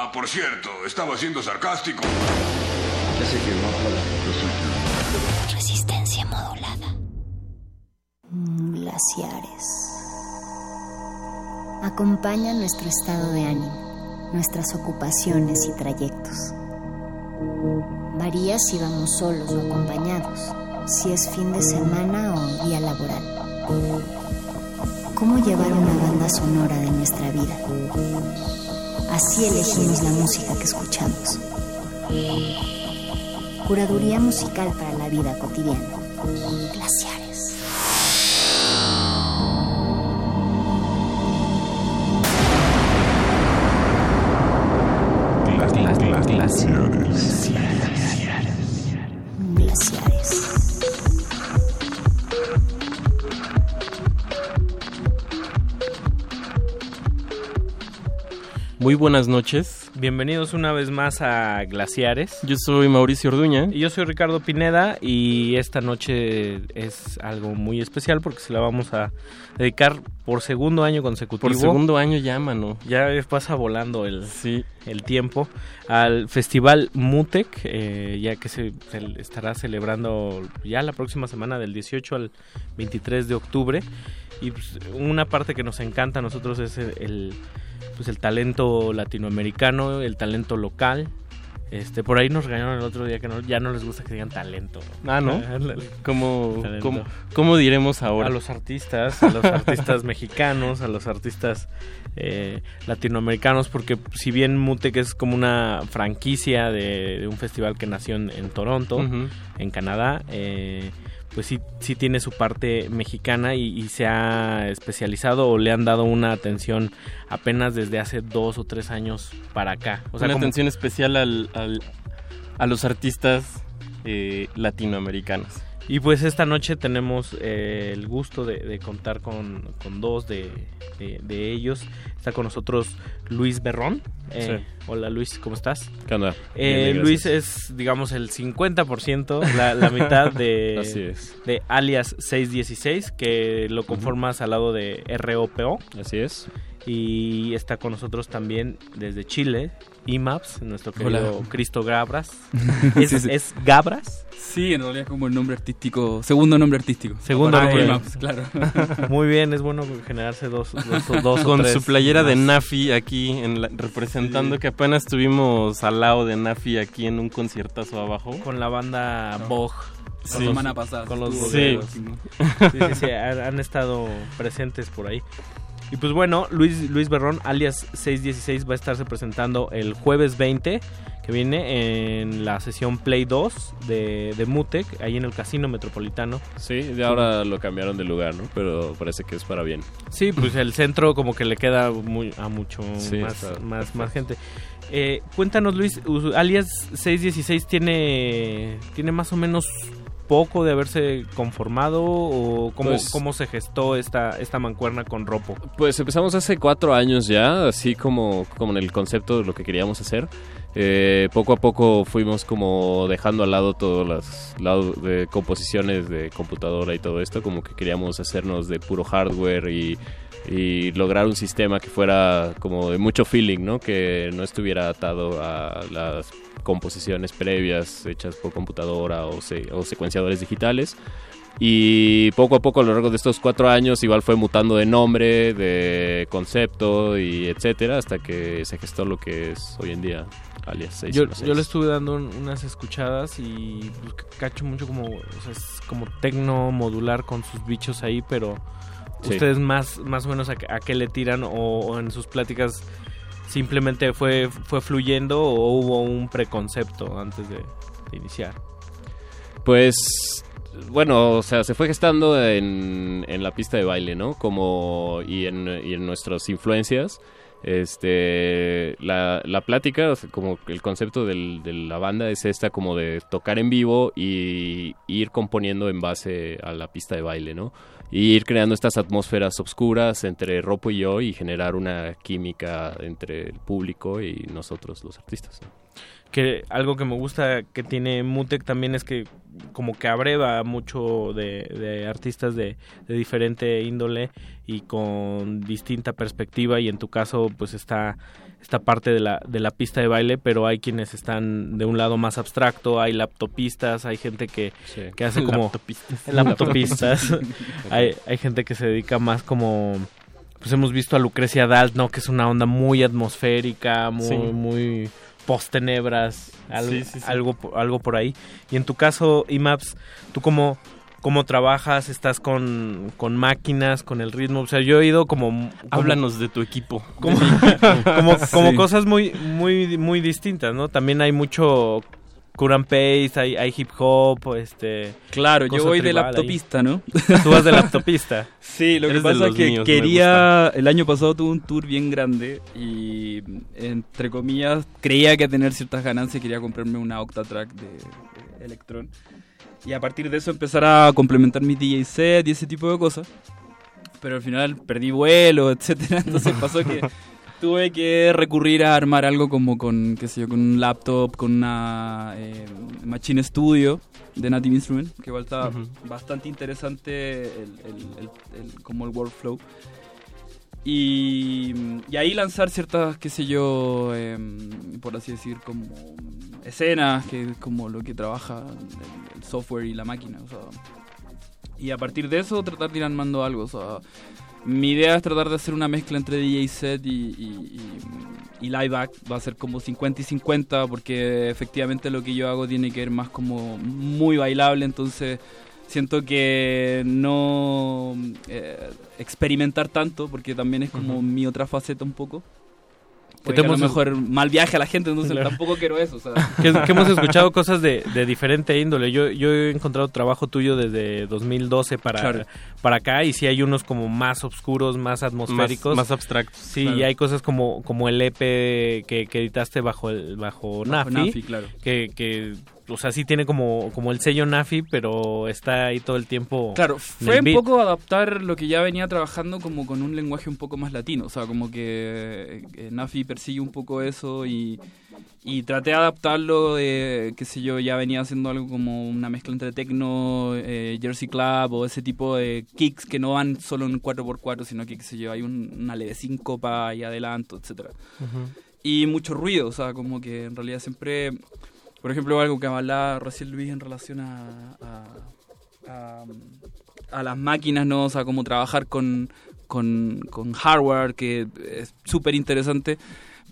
Ah, por cierto, estaba siendo sarcástico. Resistencia modulada. Glaciares. Acompaña nuestro estado de ánimo, nuestras ocupaciones y trayectos. Varía si vamos solos o acompañados, si es fin de semana o día laboral. ¿Cómo llevar una banda sonora de nuestra vida? Así elegimos la música que escuchamos. Curaduría musical para la vida cotidiana. Glaciares. Muy buenas noches. Bienvenidos una vez más a Glaciares. Yo soy Mauricio Orduña. Y yo soy Ricardo Pineda y esta noche es algo muy especial porque se la vamos a dedicar por segundo año consecutivo. Por segundo año ya, mano. Ya pasa volando el, el tiempo al Festival Mutec, eh, ya que se, se estará celebrando ya la próxima semana del 18 al 23 de octubre. Y pues, una parte que nos encanta a nosotros es el, el, pues el talento latinoamericano, el talento local. Este, por ahí nos regañaron el otro día que no- ya no les gusta que digan talento. Ah, ¿no? ¿Cómo, Talento. cómo, cómo diremos ahora? A los artistas, a los artistas mexicanos, a los artistas eh, latinoamericanos, porque si bien Mutec es como una franquicia de, de un festival que nació en, en Toronto, en Canadá, eh, pues sí, sí tiene su parte mexicana y, y se ha especializado o le han dado una atención apenas desde hace dos o tres años para acá. O sea, Una como- atención especial al, al- a los artistas eh, latinoamericanos. Y pues esta noche tenemos eh, el gusto de, de contar con, con dos de, de- de ellos. Está con nosotros Luis Berrón. Eh, Sí. Hola Luis, ¿cómo estás? ¿Qué onda? Eh, Bien, Luis es, digamos, el 50%, la, la mitad de, Así es. de Alias 616, que lo conformas al lado de ROPO. Así es. Y está con nosotros también desde Chile, IMAPS, nuestro querido Hola. Cristo Gabras. ¿Es, Sí, sí. es Gabras? Sí, en realidad como el nombre artístico, segundo nombre artístico. Segundo Ah, nombre. Maps, claro. Muy bien, es bueno generarse dos, dos, dos o Con tres su playera de. Nafi aquí, en la- representando que apenas estuvimos al lado de Nafi aquí en un conciertazo abajo. Con la banda Bog. La semana pasada Con los. Sí, sí, sí, han, han estado presentes por ahí. Y pues bueno, Luis, Luis Berrón, alias 616, va a estarse presentando el jueves 20, que viene en la sesión Play 2 de, de Mutec, ahí en el Casino Metropolitano. Sí, de ahora lo cambiaron de lugar, ¿no? Pero parece que es para bien. Sí, pues el centro como que le queda muy, a mucho Sí, más, está más, más gente. Eh, cuéntanos Luis, alias 616 tiene, tiene más o menos poco de haberse conformado o cómo, Pues- cómo se gestó esta, esta mancuerna con Ropo. Pues empezamos hace cuatro años ya, así como, como en el concepto de lo que queríamos hacer. Eh, poco a poco fuimos como dejando al lado todas las lados de composiciones de computadora y todo esto, como que queríamos hacernos de puro hardware y, y lograr un sistema que fuera como de mucho feeling, ¿no? Que no estuviera atado a las composiciones previas hechas por computadora o, se- o secuenciadores digitales. Y poco a poco a lo largo de estos cuatro años igual fue mutando de nombre, de concepto y etcétera hasta que se gestó lo que es hoy en día alias Yo, 616. yo le estuve dando un- unas escuchadas y pues, cacho mucho como, o sea, es como tecno modular con sus bichos ahí, pero Sí. ustedes más, más o menos a, qué- a qué le tiran o, o en sus pláticas simplemente fue, fue fluyendo o hubo un preconcepto antes de, iniciar. Pues bueno, o sea, se fue gestando en, en la pista de baile, ¿no? Como y en, y en nuestras influencias. Este, la, la plática, como el concepto de la banda es esta como de tocar en vivo y ir componiendo en base a la pista de baile, ¿no? Y ir creando estas atmósferas oscuras entre Ropo y yo y generar una química entre el público y nosotros los artistas, que algo que me gusta que tiene Mutec también es que como que abreva mucho de, artistas de diferente índole y con distinta perspectiva y en tu caso pues está esta parte de la, de la pista de baile pero hay quienes están de un lado más abstracto hay laptopistas hay gente que, Sí. que hace como Laptopistas. laptopistas hay, hay gente que se dedica más como pues hemos visto a Lucrecia Dalt no que es una onda muy atmosférica muy Sí. muy post-tenebras, algo, Sí, sí, sí. algo, algo por ahí. Y en tu caso, IMAPS, ¿tú cómo, cómo trabajas? ¿Estás con, con máquinas, con el ritmo? O sea, yo he oído como... como- Háblanos de tu equipo. Como, como, como Sí. cosas muy, muy, muy distintas, ¿no? También hay mucho cut and paste, hay, hay hip hop, este... Claro, yo voy de ahí. laptopista, ¿no? Tú vas de laptopista. Sí, lo Eres que pasa es que míos, quería, el año pasado tuve un tour bien grande y entre comillas creía que a tener ciertas ganancias quería comprarme una Octatrack de, de Electron y a partir de eso empezar a complementar mi DJ set y ese tipo de cosas. Pero al final perdí vuelo, etcétera, entonces pasó que tuve que recurrir a armar algo como con, qué sé yo, con un laptop, con una eh, Machine Studio de Native Instrument, que igual está Ujú. bastante interesante el- el- el- como el workflow. Y, y ahí lanzar ciertas, qué sé yo, em, por así decir, como escenas, que es como lo que trabaja el, el software y la máquina. o sea. y a partir de eso tratar de ir armando algo. O sea, mi idea es tratar de hacer una mezcla entre DJ set y, y, y- y live act. Va a ser como 50 y 50 porque efectivamente lo que yo hago tiene que ver más como muy bailable. Entonces siento que no eh, experimentar tanto porque también es como Ujú. mi otra faceta un poco. Que Puede te que a lo mejor mal viaje a la gente, entonces Claro. tampoco quiero eso. o sea. que, que hemos escuchado cosas de, de diferente índole. Yo, yo he encontrado trabajo tuyo desde 2012 para, Claro. para acá y sí hay unos como más oscuros, más atmosféricos. Más, más abstractos. Sí, Claro. y hay cosas como, como el EP que, que editaste bajo el bajo, Bajo Nafi, Nafi, claro. que, que o sea, sí tiene como, como el sello Nafi, pero está ahí todo el tiempo. Claro, fue un poco adaptar lo que ya venía trabajando como con un lenguaje un poco más latino, o sea, como que eh, Nafi persigue un poco eso y, y traté de adaptarlo de, qué sé yo, ya venía haciendo algo como una mezcla entre techno, eh, Jersey Club o ese tipo de kicks que no van solo en 4x4, sino que, qué sé yo, hay un- una leve síncopa y adelanto, etcétera y mucho ruido, o sea, como que en realidad siempre, por ejemplo, algo que hablaba recién Luis en relación a, a, a- a las máquinas, ¿no? O sea, como trabajar con, con, con hardware, que es súper interesante.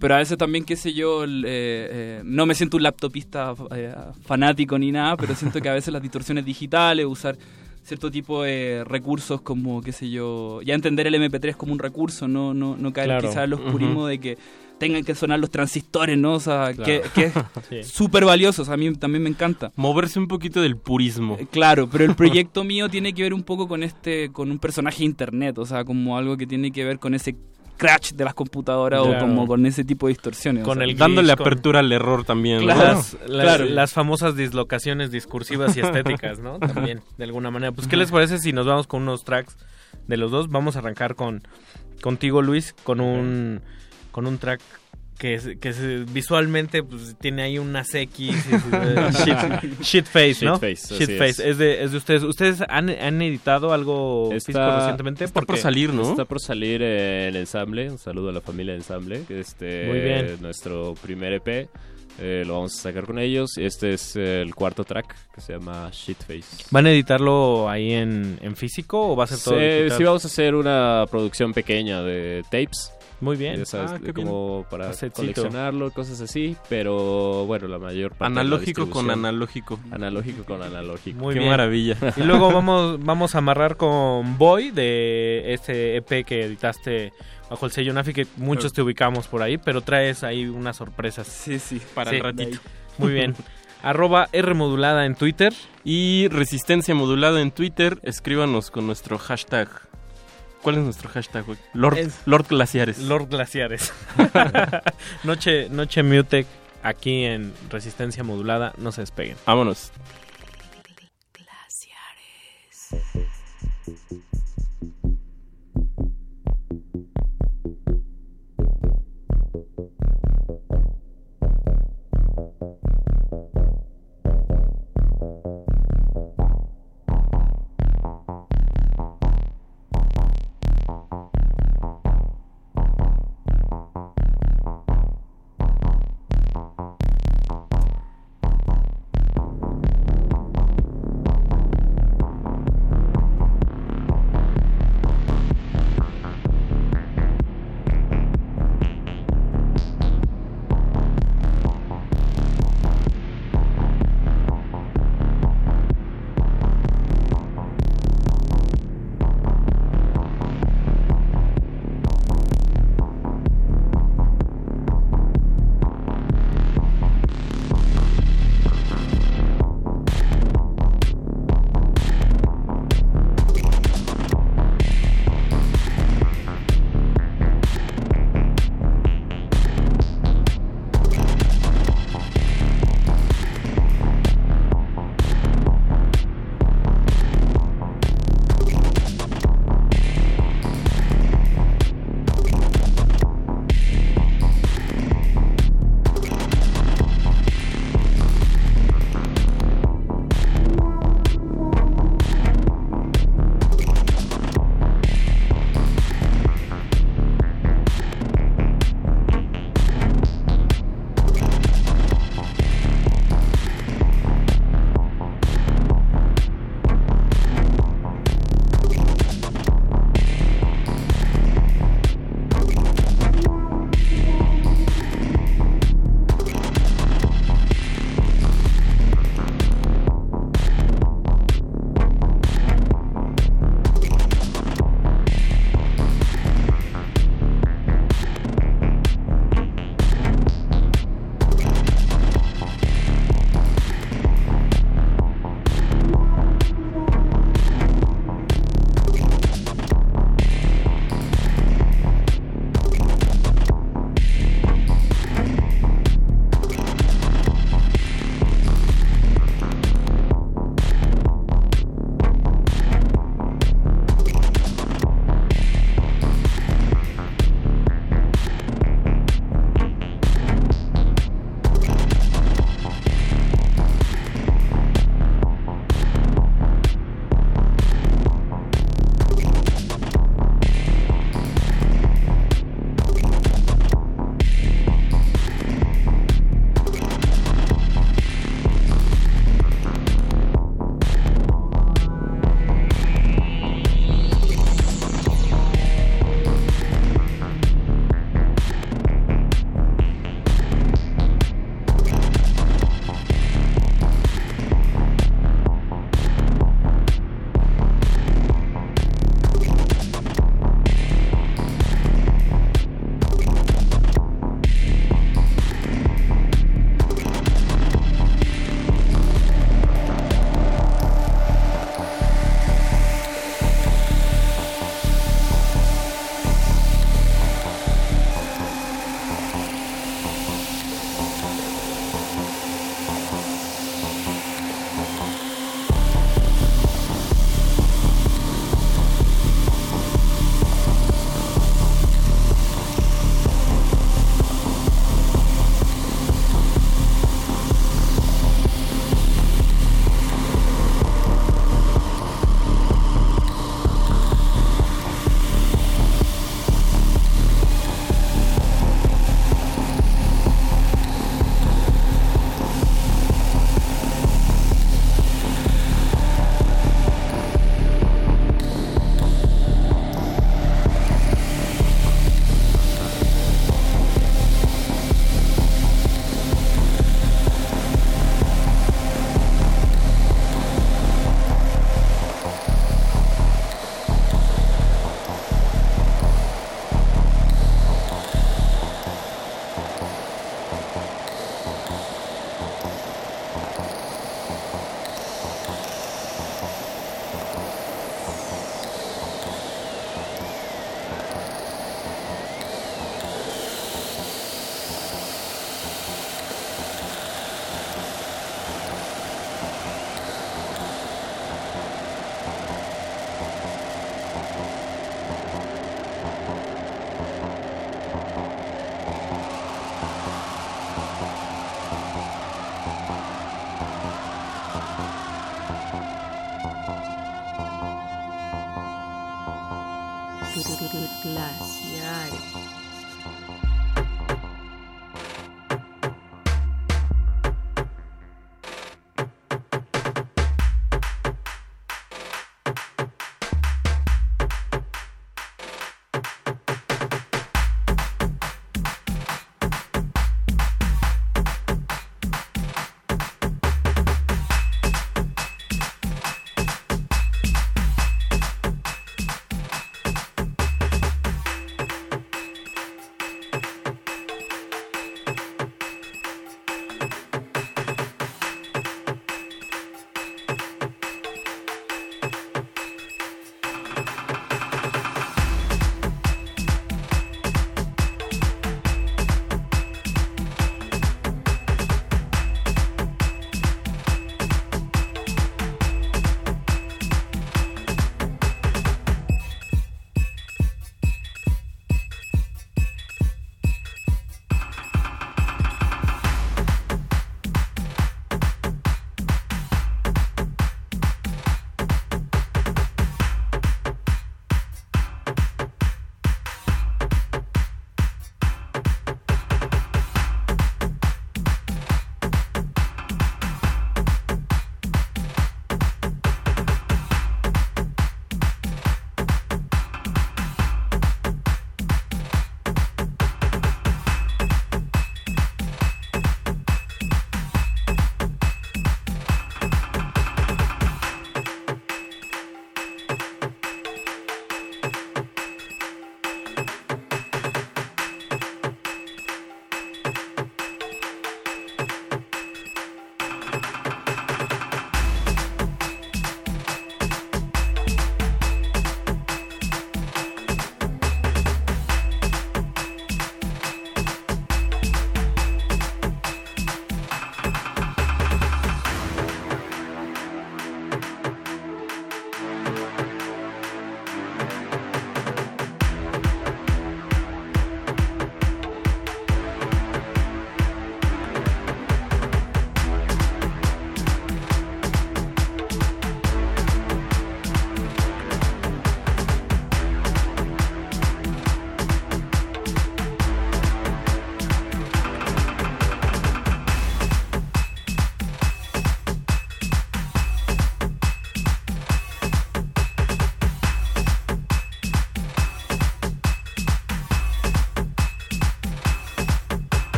Pero a veces también, qué sé yo, eh, eh, no me siento un laptopista eh, fanático ni nada, pero siento que a veces las distorsiones digitales, usar cierto tipo de recursos como, qué sé yo, ya entender el MP3 como un recurso, no, no, no caer Claro. quizás en el oscurismo Ujú. de que tengan que sonar los transistores, ¿no? O sea, Claro. que, que Sí. es súper valioso, o sea, a mí también me encanta. Moverse un poquito del purismo. Claro, pero el proyecto mío tiene que ver un poco con este, con un personaje de internet, o sea, como algo que tiene que ver con ese crash de las computadoras o como con ese tipo de distorsiones. o Con sea. el Dándole con- apertura al error también. ¿no? Claro. Las, las- claro. las famosas dislocaciones discursivas y estéticas, ¿no? También, de alguna manera. Pues, ¿qué les parece si nos vamos con unos tracks de los dos? Vamos a arrancar con contigo, Luis, con un con un track que, es- que es- visualmente pues, tiene ahí unas X, shit, shit face, ¿no? Shit face, Shit así face. es. Es. de, es de ustedes. ¿Ustedes han, han editado algo físico recientemente? Porque- Está por salir eh, el ensamble. Un saludo a la familia de ensamble. Este, Muy bien. Nuestro primer EP. eh, lo vamos a sacar con ellos. Este es el cuarto track que se llama Shitface. ¿Van a editarlo ahí en, en físico o va a ser todo Sí, digital? sí, vamos a hacer una producción pequeña de tapes. Muy bien. Ya sabes, Ah, qué como bien. para Casetcito. coleccionarlo, cosas así. Pero bueno, la mayor parte. de la Analógico con analógico. Analógico con analógico. Muy Qué bien. maravilla. Y luego vamos, vamos a amarrar con Boy de este EP que editaste bajo el sello Nafi, que muchos te ubicamos por ahí, pero traes ahí unas sorpresas. Sí, sí. Para el ratito. Muy bien. Arroba R modulada en Twitter. Y resistencia modulada en Twitter. Escríbanos con nuestro hashtag. ¿Cuál es nuestro hashtag, güey? Lord, Es- Lord Glaciares. Lord Glaciares. noche, noche Mutec aquí en Resistencia Modulada. No se despeguen. Vámonos. Glaciares.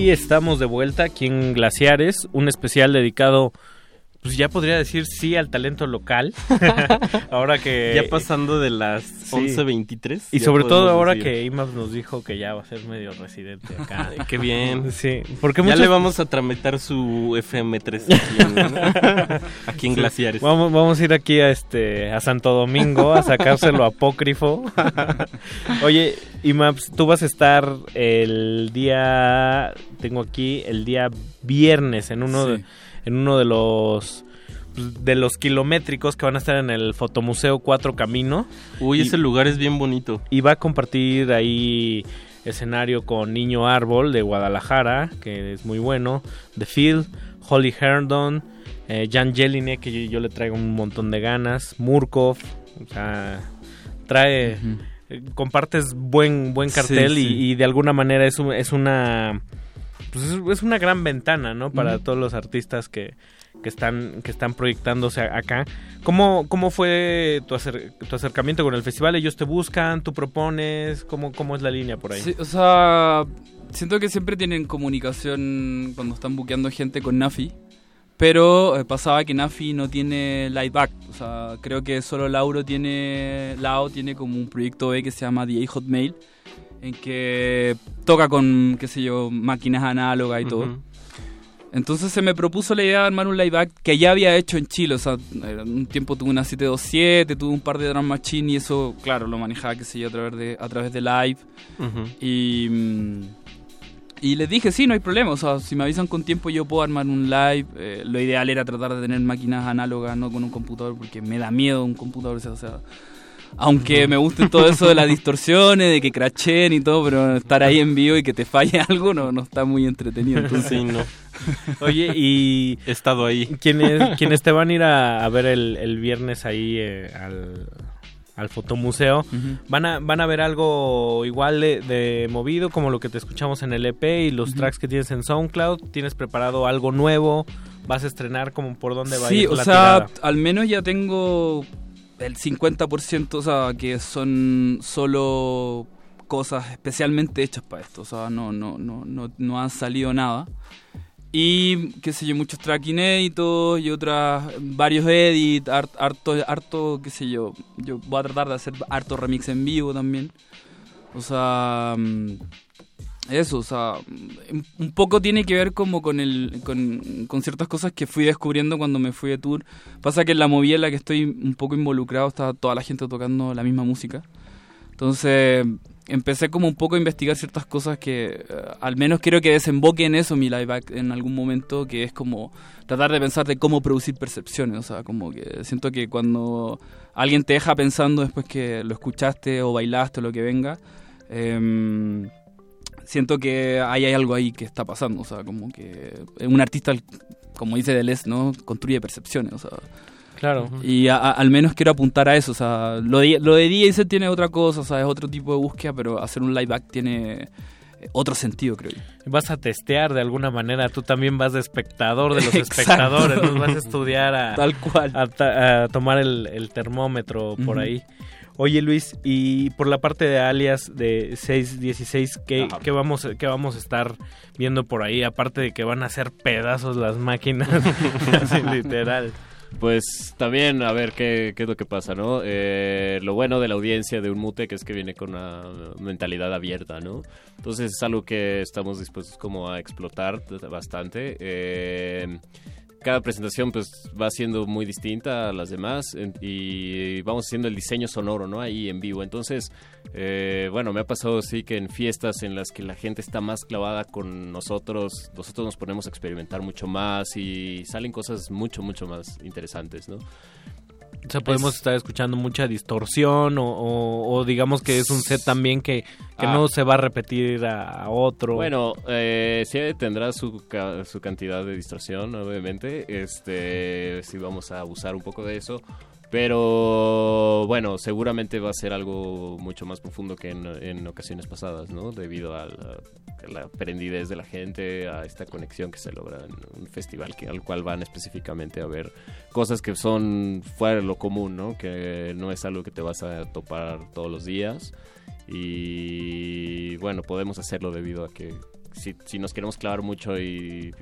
Y estamos de vuelta aquí en Glaciares, un especial dedicado, pues ya podría decir sí al talento local. ahora que... Ya pasando de las Sí. 11.23. Y sobre todo ahora decir. que IMAX nos dijo que ya va a ser medio residente acá. Qué bien. Sí, porque ya le vamos a tramitar su FM3 aquí en, aquí en Sí. Glaciares. Vamos, vamos a ir aquí a este a Santo Domingo a sacárselo apócrifo. Oye, Imaps, tú vas a estar el día tengo aquí el día viernes en uno Sí. de, en uno de los pues, de los kilométricos que van a estar en el Fotomuseo Cuatro Camino. Uy, Y- ese lugar es bien bonito. y va a compartir ahí escenario con Niño Árbol de Guadalajara, que es muy bueno, The Field, Holly Herndon, eh, Jan Jelinek, que yo, yo le traigo un montón de ganas, Murkov, O sea, trae... eh, Compartes buen buen cartel Sí, y- sí. Y, de alguna manera es, un- es una... Pues es, es una gran ventana, ¿no? Para todos los artistas que, que están que están proyectándose acá. ¿Cómo, cómo fue tu, acer- tu acercamiento con el festival? ¿Ellos te buscan? ¿Tú propones? ¿Cómo, cómo es la línea por ahí? Sí, o sea, siento que siempre tienen comunicación cuando están buqueando gente con Nafi. Pero eh, pasaba que Nafi no tiene live back. O sea, creo que solo Lauro tiene. Lao tiene como un proyecto B que se llama DA Hotmail. En que toca con, qué sé yo, máquinas análogas y todo. Entonces se me propuso la idea de armar un live back que ya había hecho en Chile. O sea, un tiempo tuve una 727, tuve un par de drum machine y eso, claro, lo manejaba, qué sé yo, a través de, a través de live. Y, mm, y les dije, sí, no hay problema. O sea, si me avisan con tiempo, yo puedo armar un live. Eh, lo ideal era tratar de tener máquinas análogas, no con un computador, porque me da miedo un computador. O sea, aunque me guste todo eso de las distorsiones, de que crachen y todo, pero estar ahí en vivo y que te falle algo no, no está muy entretenido. Entonces, Sí, no. Oye, y He estado ahí. quienes, quienes te van a ir a, a ver el, el viernes ahí eh, al, al fotomuseo, van a van a ver algo igual de, de movido como lo que te escuchamos en el EP y los tracks que tienes en SoundCloud. ¿Tienes preparado algo nuevo? ¿Vas a estrenar como por dónde va a Sí, ir o la sea, tirada? al menos ya tengo el 50%, o sea, que son solo cosas especialmente hechas para esto, o sea, no, no, no, no, no han salido nada. Y, qué sé yo, muchos track inéditos y otras, varios edits, hart- harto, harto, qué sé yo, yo voy a tratar de hacer harto remix en vivo también. O sea, mm, eso, o sea, un- un poco tiene que ver como con, el, con, con ciertas cosas que fui descubriendo cuando me fui de tour. Pasa que en la movida en la que estoy un poco involucrado está toda la gente tocando la misma música. Entonces empecé como un poco a investigar ciertas cosas que eh, al menos quiero que desemboque en eso mi live back en algún momento, que es como tratar de pensar de cómo producir percepciones. O sea, como que siento que cuando alguien te deja pensando después que lo escuchaste o bailaste o lo que venga, em, siento que hay algo ahí que está pasando. O sea, como que un artista, como dice Deleuze, ¿no? Construye percepciones. Claro. y a- a- al menos quiero apuntar a eso. O sea, lo de, lo de DJ tiene otra cosa, o sea, es otro tipo de búsqueda, pero hacer un live back tiene eh, otro sentido, creo yo. Vas a testear de alguna manera, tú también vas de espectador de los Exacto. espectadores, nos vas a estudiar a, Tal cual. a, ta- a tomar el, el termómetro por ahí. Oye Luis, y por la parte de alias de 616, ¿qué, Ajá. qué vamos, ¿qué vamos a estar viendo por ahí? Aparte de que van a hacer pedazos las máquinas, así literal. Pues también a ver qué, qué es lo que pasa, ¿no? Eh, lo bueno de la audiencia de un mute que es que viene con una mentalidad abierta, ¿no? Entonces es algo que estamos dispuestos como a explotar bastante. Eh, cada presentación pues va siendo muy distinta a las demás y vamos haciendo el diseño sonoro, ¿no? Ahí en vivo. Entonces, eh, bueno, me ha pasado sí que en fiestas en las que la gente está más clavada con nosotros, nosotros nos ponemos a experimentar mucho más y salen cosas mucho, mucho más interesantes, ¿no? O sea, podemos estar escuchando mucha distorsión o, o- o digamos que es un set también que, que Ah. no se va a repetir a, a otro. Bueno, eh, sí tendrá su, ca- su cantidad de distorsión, obviamente. Este, sí vamos a abusar un poco de eso. Pero bueno, seguramente va a ser algo mucho más profundo que en, en ocasiones pasadas, ¿no? Debido a la, a la prendidez de la gente, a esta conexión que se logra en un festival que, al cual van específicamente a ver cosas que son fuera de lo común, ¿no? Que no es algo que te vas a topar todos los días. Y bueno, podemos hacerlo debido a que si, si nos queremos clavar mucho y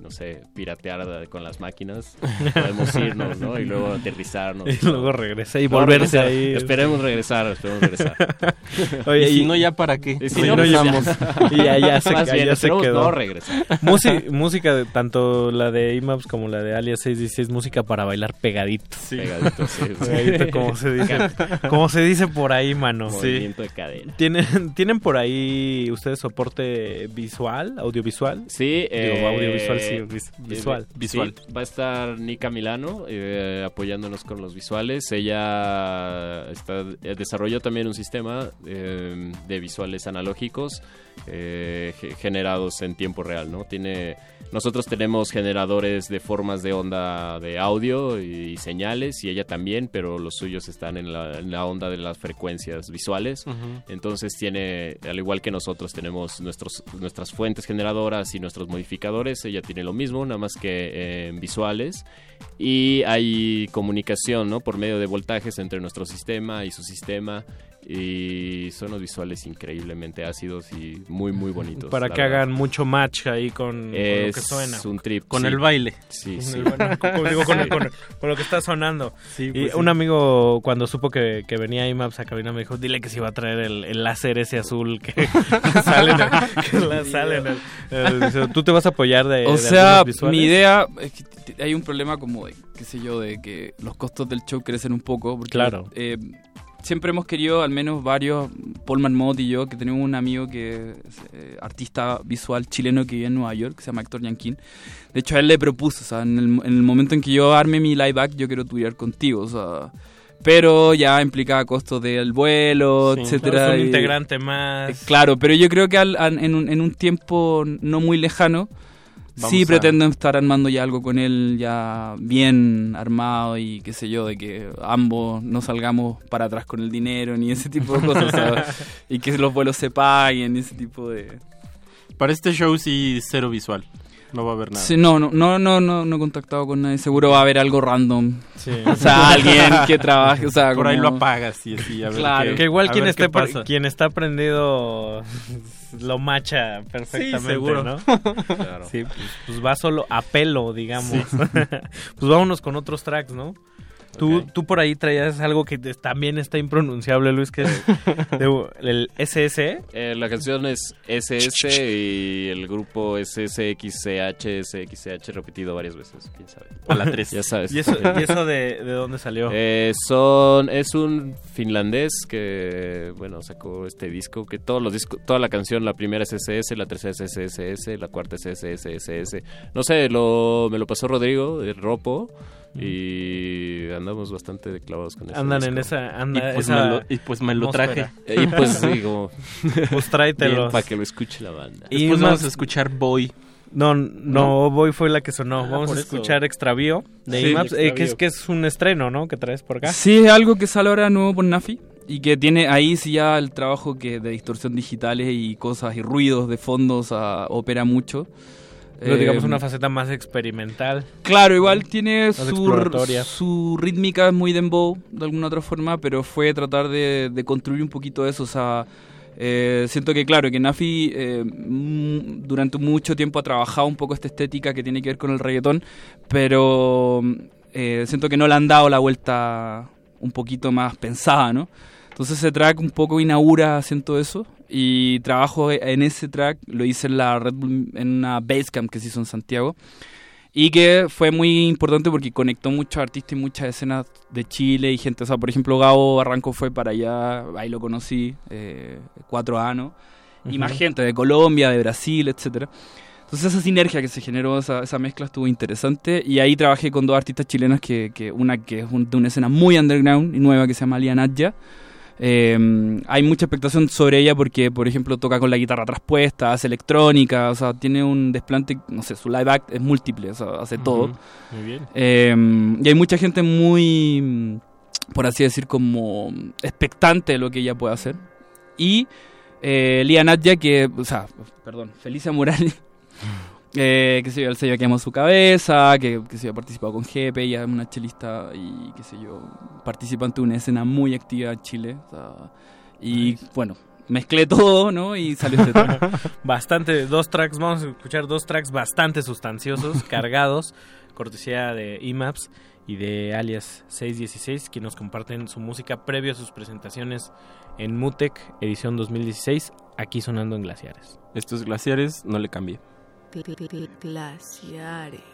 no sé, piratear con las máquinas, podemos irnos, ¿no? Y luego aterrizarnos. Y luego regresar y Luego volverse regresar. ahí. Esperemos regresar, esperemos regresar. Oye, Y si no, ¿ya para qué? Y si no, no, pues ya- ya. y ya, ya se, Más bien, ya se esperemos quedó. no regresar. Musi- música, de, tanto la de IMAPS como la de Alias 616, música para bailar pegadito. Pegadito, sí. Pegadito, como se dice, como se dice por ahí, mano. Movimiento de cadena. ¿Tienen, ¿Tienen por ahí ustedes soporte visual, audiovisual? Sí, Digo, eh, audiovisual sí, Eh, vis- eh, visual. sí, Visual. va a estar Nika Milano eh, apoyándonos con los visuales. Ella está, eh, desarrolló también un sistema eh, de visuales analógicos eh, ge- generados en tiempo real, ¿no? Tiene, nosotros tenemos generadores de formas de onda de audio y, señales y ella también, pero los suyos están en la, en la onda de las frecuencias visuales. Ujú. Entonces tiene, al igual que nosotros tenemos nuestros, nuestras fuentes generadoras y nuestros modificadores, ella tiene lo mismo, nada más que eh, en visuales. Y hay comunicación, ¿no? Por medio de voltajes entre nuestro sistema y su sistema. Y son los visuales increíblemente ácidos y muy, muy bonitos. Para que verdad. hagan mucho match ahí con, con lo que Es suena. un trip. Con sí. el baile. Sí, Con sí. el- bueno, con- digo, con, con- con lo que está sonando. Sí, y pues sí. un amigo, cuando supo que, que venía IMAPS a cabina, me dijo, dile que se iba a traer el, el láser ese azul que sale en el... que la- sale en el- el- dice, ¿Tú te vas a apoyar de O de sea, mi idea es que hay un problema como de, qué sé yo, de que los costos del show crecen un poco. Porque, Claro. eh, siempre hemos querido, al menos varios, Paul Marmot y yo, que tenemos un amigo que es eh, artista visual chileno que vive en Nueva York, que se llama Héctor Yanquín. De hecho, a él le propuso, o sea, en el, en el momento en que yo arme mi live act, yo quiero turear contigo, o sea... Pero ya implicaba costos del vuelo, Sí, etcétera. claro, es un integrante más. eh, Claro, pero yo creo que al- an- en, un, en un tiempo no muy lejano, Vamos sí a- pretendo estar armando ya algo con él ya bien armado y qué sé yo, de que ambos no salgamos para atrás con el dinero ni ese tipo de cosas, o sea, y que los vuelos se paguen, ese tipo de... Para este show sí, cero visual. No va a haber nada. Sí, no, no, no, no, no, no he contactado con nadie, seguro va a haber algo random. Sí. O sea, alguien que trabaje, o sea, Por ahí lo apagas y así, a ver Claro. qué- Que igual a quien ver esté, qué pre- pasa. quien está prendido lo macha perfectamente, seguro. ¿no? Claro. Sí, pues, pues va solo a pelo, digamos. pues vámonos con otros tracks, ¿no? Tú, tú por ahí traías algo que te- también está impronunciable, Luis, que es de- el SS. Eh, la canción es SS y el grupo es SXCH, SXCH repetido varias veces, quién sabe. A la tres. Ya sabes. ¿Y eso, y eso de, de dónde salió? Eh, son, es un finlandés que, bueno, sacó este disco, que todos los discos, toda la canción, la primera es SS, la tercera es SSS, la cuarta es SSSS. No sé, lo, me lo pasó Rodrigo, de Ropo, y andamos bastante clavados con eso. Andan en esa... Anda, Y pues esa me lo- y pues me lo atmósfera. traje. Y pues digo, Pues tráetelos. para que lo escuche la banda. Y Después más- vamos a escuchar Boy. No, no, Boy fue la que sonó. Ah, Vamos a por eso. escuchar Extravío de Sí, IMAPS, eh, que, es, que es un estreno, ¿no? Que traes por acá. Sí, es algo que sale ahora nuevo por Nafi y que tiene ahí sí ya el trabajo que de distorsión digitales y cosas y ruidos de fondo o sea, opera mucho. Pero digamos Eh, una faceta más experimental. Claro, igual tiene su, su rítmica muy dembow de alguna otra forma, pero fue tratar de, de construir un poquito eso, o sea, eh, siento que claro, que Nafi eh, mm, durante mucho tiempo ha trabajado un poco esta estética que tiene que ver con el reggaetón, pero eh, siento que no le han dado la vuelta un poquito más pensada, ¿no? Entonces ese track un poco inaugura, siento eso, y trabajo en ese track, lo hice en la Red Bull, en una Basecamp que se hizo en Santiago, y que fue muy importante porque conectó muchos artistas y muchas escenas de Chile y gente, o sea, por ejemplo, Gabo Barranco fue para allá, ahí lo conocí, eh, cuatro años, y más gente de Colombia, de Brasil, etcétera. Entonces esa sinergia que se generó, esa, esa mezcla estuvo interesante y ahí trabajé con dos artistas chilenas, que, que una que es un- de una escena muy underground y nueva que se llama Lia Nadja. Eh, hay mucha expectación sobre ella porque, por ejemplo, toca con la guitarra traspuesta, hace electrónica, o sea, tiene un desplante, no sé, su live act es múltiple, o sea, hace todo. Muy bien. Eh, y hay mucha gente muy, por así decir, como expectante de lo que ella puede hacer. Y eh, Lía Nadja, que, o sea, perdón, Felicia Morales, eh, que se yo, el sello que amo su cabeza, que, que se yo, ha participado con Jepe, ella es una chelista y, qué sé yo, participante de una escena muy activa en Chile. o sea, y bueno, mezclé todo, ¿no? Y salió este tema. Bastante, dos tracks, vamos a escuchar dos tracks bastante sustanciosos, cargados, cortesía de IMAPS y de alias 616, que nos comparten su música previo a sus presentaciones en Mutec, edición 2016, aquí sonando en Glaciares. Estos glaciares no le cambié. Glaciares.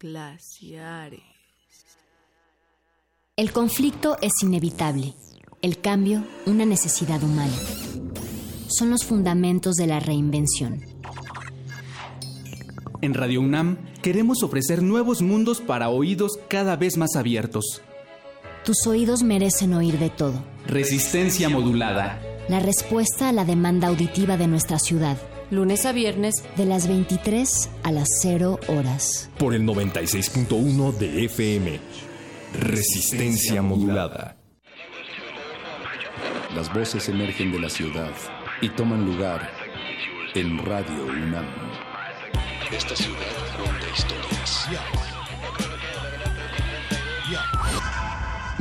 Glaciares. El conflicto es inevitable, el cambio una necesidad humana. Son los fundamentos de la reinvención. En Radio UNAM queremos ofrecer nuevos mundos para oídos cada vez más abiertos. Tus oídos merecen oír de todo. Resistencia modulada. La respuesta a la demanda auditiva de nuestra ciudad. Lunes a viernes. De las 23 a las 0 horas. Por el 96.1 de FM. Resistencia modulada. Las voces emergen de la ciudad y toman lugar en Radio UNAM. Esta ciudad ronda historias.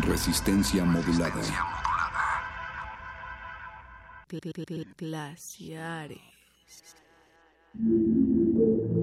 Resistencia modulada. Glaciares. Thank you.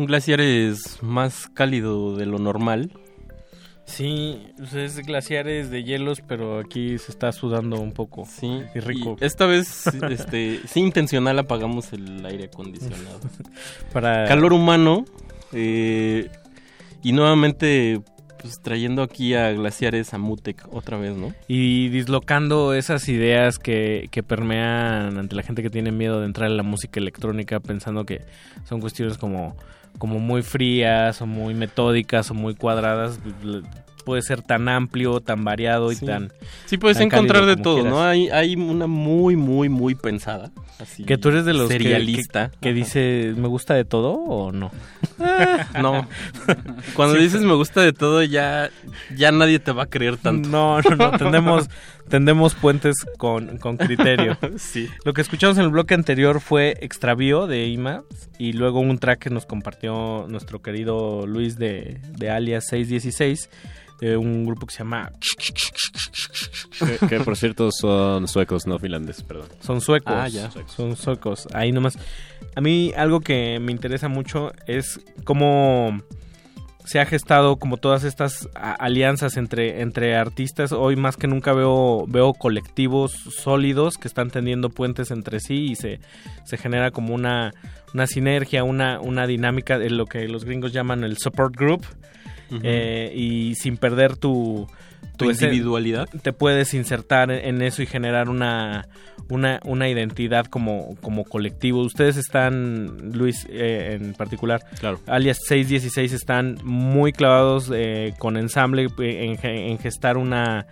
Un glaciar es más cálido de lo normal. Sí, es glaciares de hielos, pero aquí se está sudando un poco. Sí, y rico. Y esta vez, este, sí intencional apagamos el aire acondicionado. Para calor humano eh, y nuevamente pues trayendo aquí a glaciares a Mutec otra vez, ¿no? Y dislocando esas ideas que, que permean ante la gente que tiene miedo de entrar en la música electrónica pensando que son cuestiones como como muy frías o muy metódicas o muy cuadradas puede ser tan amplio, tan variado y Sí. tan Sí, puedes tan encontrar de todo, quieras. ¿no? Hay, hay una muy, muy, muy pensada. Así, que tú eres de los que- serialista. que, que dice me gusta de todo o no No. Cuando dices me gusta de todo, ya, ya nadie te va a creer tanto. No, no, no. Tendemos, tendemos puentes con, con criterio. Sí. Lo que escuchamos en el bloque anterior fue Extravío de Ima y luego un track que nos compartió nuestro querido Luis de, de Alias 616 de un grupo que se llama Que, que, por cierto son suecos, no finlandeses, perdón. Son suecos. Ah, ya. Son suecos. Ahí nomás. A mí algo que me interesa mucho es cómo se ha gestado como todas estas alianzas entre, entre artistas. Hoy más que nunca veo, veo colectivos sólidos que están tendiendo puentes entre sí y se, se genera como una, una sinergia, una, una dinámica de lo que los gringos llaman el support group. Eh, y sin perder tu, Tu individualidad. te puedes insertar en, eso y generar una, una, una identidad como, como colectivo. Ustedes están, Luis eh, en particular, alias 616, están muy clavados eh, con ensamble eh, en, en gestar una,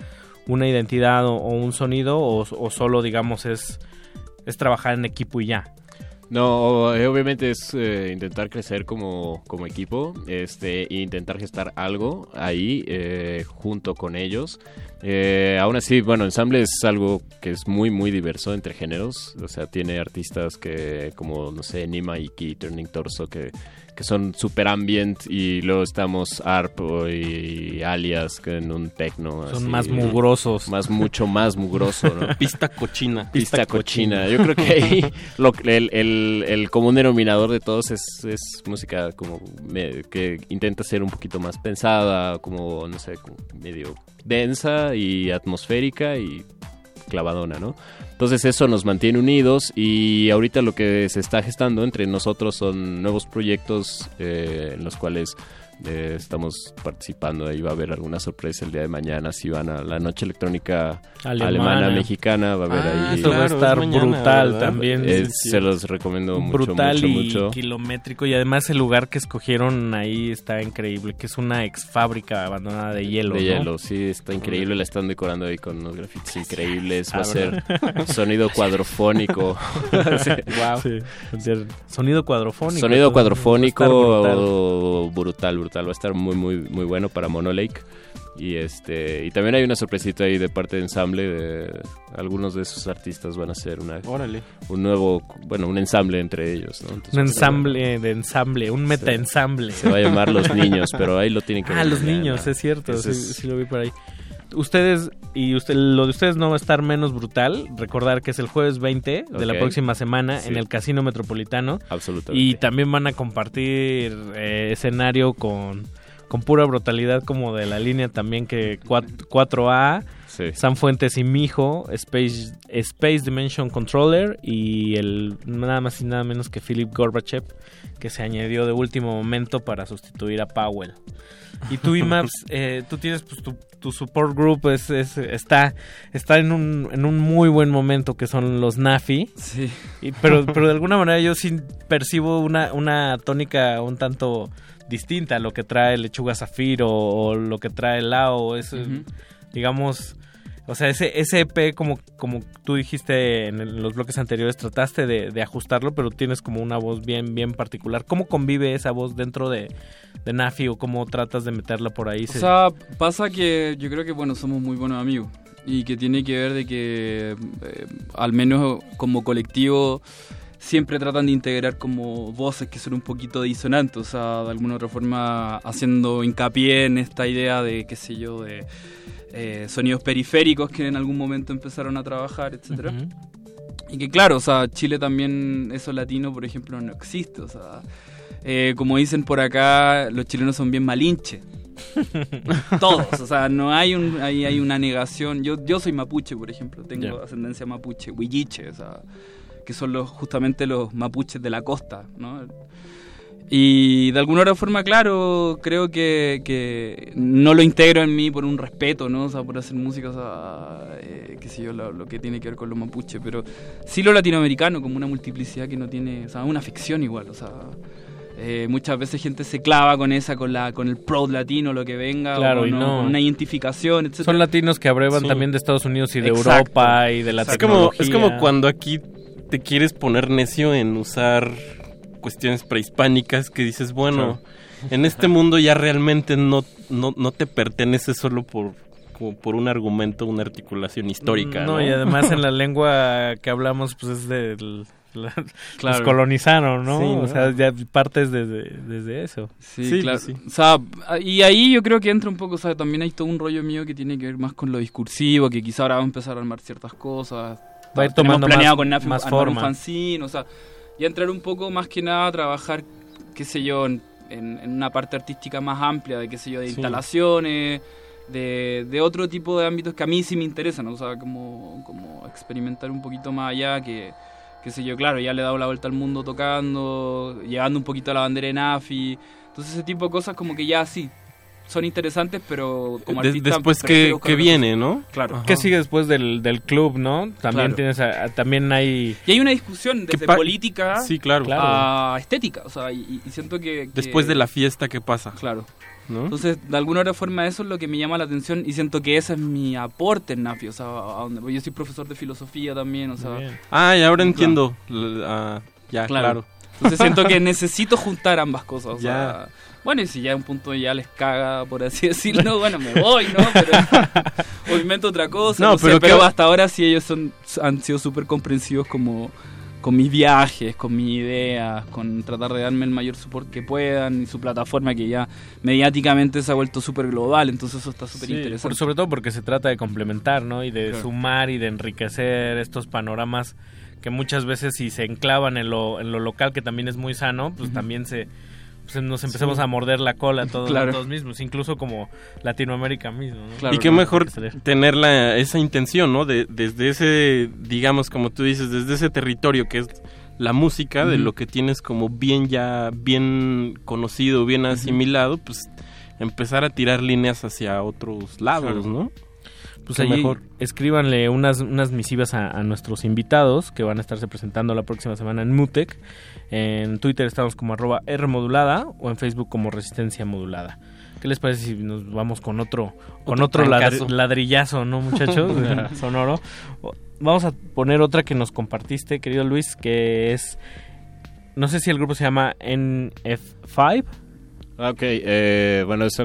una identidad o, o un sonido o, o solo, digamos, es, es trabajar en equipo y ya. No, eh, obviamente es eh, intentar crecer como, como equipo, este, e intentar gestar algo ahí eh, junto con ellos. Eh, aún así, bueno, ensamble es algo que es muy, muy diverso entre géneros. O sea, tiene artistas que, como, no sé, Nima Iki, Turning Torso, que, que son super ambient y luego estamos ARP y Alias que en un techno. Son así, más mugrosos. Más, mucho más mugroso, ¿no? Pista cochina. Pista cochina. Yo creo que ahí lo, el, el, el común denominador de todos es, es música como me- que intenta ser un poquito más pensada, como, no sé, como medio densa y atmosférica y clavadona, ¿no? Entonces eso nos mantiene unidos y ahorita lo que se está gestando entre nosotros son nuevos proyectos eh, en los cuales eh, estamos participando. Ahí va a haber alguna sorpresa el día de mañana. Si van a la noche electrónica Alemana. alemana, mexicana, va a haber Ah, ahí. eso va a estar brutal también. Eh, Sí, sí. se los recomiendo mucho, brutal mucho, y mucho. kilométrico y además el lugar que escogieron ahí está increíble que es una ex fábrica abandonada de hielo de ¿no? hielo, sí, está increíble. La están decorando ahí con unos grafitis increíbles. Va a Ah, ser sonido cuadrofónico. Sí. Wow. Sonido cuadrofónico. Sonido cuadrofónico brutal. o brutal, brutal. Va a estar muy, muy, muy bueno para Mono Lake. Y este y también hay una sorpresita ahí de parte de ensamble. De, algunos de esos artistas van a hacer una, Órale. un nuevo, bueno, un ensamble entre ellos. ¿no? Entonces, Un pues, ensamble de ensamble, un meta ensamble. Se va a llamar Los Niños, pero ahí lo tienen que Ah, ver los mañana. niños, es cierto, sí, es- sí lo vi por ahí. Ustedes, y usted, lo de ustedes no va a estar menos brutal. Recordar que es el jueves 20 de la próxima semana Sí. en el Casino Metropolitano. Absolutamente. Y también van a compartir eh, escenario con, con pura brutalidad como de la línea también que 4, a San Fuentes y Mijo, Space, Space Dimension Controller y el nada más y nada menos que Philip Gorbachev que se añadió de último momento para sustituir a Powell. Y tú, Imaps, eh, tú tienes pues, tu, tu support group, es, es- está, está en, un, en un muy buen momento que son los Nafi. Sí. Y, pero, pero de alguna manera yo sí percibo una, una tónica un tanto distinta a lo que trae Lechuga Zafiro o, lo que trae Lao. Es, digamos, o sea, ese, ese EP, como, como tú dijiste en, los bloques anteriores, trataste de, de ajustarlo, pero tienes como una voz bien, bien particular. ¿Cómo convive esa voz dentro de, de Nafi o cómo tratas de meterla por ahí? O Se- sea, pasa que yo creo que, bueno, somos muy buenos amigos. Y que tiene que ver de que, eh, al menos como colectivo, siempre tratan de integrar como voces que son un poquito disonantes. O sea, de alguna otra forma haciendo hincapié en esta idea de, qué sé yo, de eh, sonidos periféricos que en algún momento empezaron a trabajar, etcétera. Y que claro, o sea, Chile también, eso latino, por ejemplo, no existe. O sea, eh, como dicen por acá, los chilenos son bien malinches. Todos, o sea, no hay un hay, hay una negación. Yo yo soy mapuche, por ejemplo, tengo ascendencia mapuche, huilliche, o sea, que son los justamente los mapuches de la costa, ¿no? Y de alguna otra forma, claro, creo que, que no lo integro en mí por un respeto, ¿no? O sea, por hacer música, o sea, eh, qué sé yo, lo, lo que tiene que ver con los mapuches, pero sí lo latinoamericano, como una multiplicidad que no tiene, o sea, una ficción igual, o sea, eh, muchas veces gente se clava con esa, con la con el proud latino, lo que venga, Claro, o y no, no. con una identificación, etc. Son latinos que abrevan Sí. también de Estados Unidos y de Exacto. Europa y de la es como, tecnología. es como cuando aquí te quieres poner necio en usar cuestiones prehispánicas que dices, bueno, en este mundo ya realmente no, no, no te pertenece solo por, como por un argumento, una articulación histórica. No, No, y además en la lengua que hablamos, pues es de... La, Claro. Los colonizaron, ¿no? Sí, o ¿no? sea, ya partes desde, desde eso. Sí, claro. O sea, y ahí yo creo que entra un poco, o sea, también hay todo un rollo mío que tiene que ver más con lo discursivo, que quizá ahora va a empezar a armar ciertas cosas. Va a ir tomando planeado más- con Nafi más armar un forma. fanzine, o sea, y entrar un poco más que nada a trabajar, qué sé yo, en en, en una parte artística más amplia, de qué sé yo, de Sí. instalaciones, de, de otro tipo de ámbitos que a mí sí me interesan, ¿no? o sea, como, como experimentar un poquito más allá, que, qué sé yo, claro, ya le he dado la vuelta al mundo tocando, llevando un poquito a la bandera en AFI, entonces ese tipo de cosas como que ya sí, son interesantes, pero como De- artista después, prefiero ¿qué, buscar qué otra viene, no? Claro. ¿Qué sigue después del, del club, no? También Claro. tienes a- a- también hay Y hay una discusión desde política Sí, claro. a estética, o sea, y, y siento que, que- Después de la fiesta, ¿qué pasa? Claro. ¿No? Entonces, de alguna otra forma eso es lo que me llama la atención y siento que ese es mi aporte en Nafi, o sea, a donde, porque yo soy profesor de filosofía también, o sea... Ah, y ahora entiendo. Ah, ya, claro. Entonces siento que necesito juntar ambas cosas, o Ya. sea... Bueno, y si ya un punto ya les caga, por así decirlo, bueno, me voy, ¿no? Pero, o invento otra cosa, No, no, sé, pero qué- hasta ahora sí ellos son, han sido súper comprensivos como con mis viajes, con mis ideas, con tratar de darme el mayor support que puedan y su plataforma que ya mediáticamente se ha vuelto súper global, entonces eso está súper Sí, interesante. sobre todo porque se trata de complementar, ¿no? Y de Claro. sumar y de enriquecer estos panoramas que muchas veces si se enclavan en lo, en lo local, que también es muy sano, pues también se pues nos empezamos Sí. a morder la cola todos, Claro. todos mismos, incluso como Latinoamérica mismo. ¿no? y qué mejor tener la, esa intención, ¿no? De, desde ese, digamos, como tú dices, desde ese territorio que es la música, de lo que tienes como bien ya, bien conocido, bien asimilado, pues empezar a tirar líneas hacia otros lados, Claro. ¿no? Pues allí mejor. escríbanle unas, unas misivas a, a nuestros invitados que van a estarse presentando la próxima semana en Mutec. En Twitter estamos como arroba Rmodulada o en Facebook como Resistencia Modulada. ¿Qué les parece si nos vamos con otro con Otro ladri- ladrillazo, no muchachos? Sonoro. Vamos a poner otra que nos compartiste, querido Luis, que es... No sé si el grupo se llama NF5. Ah, Ok, eh, bueno, eso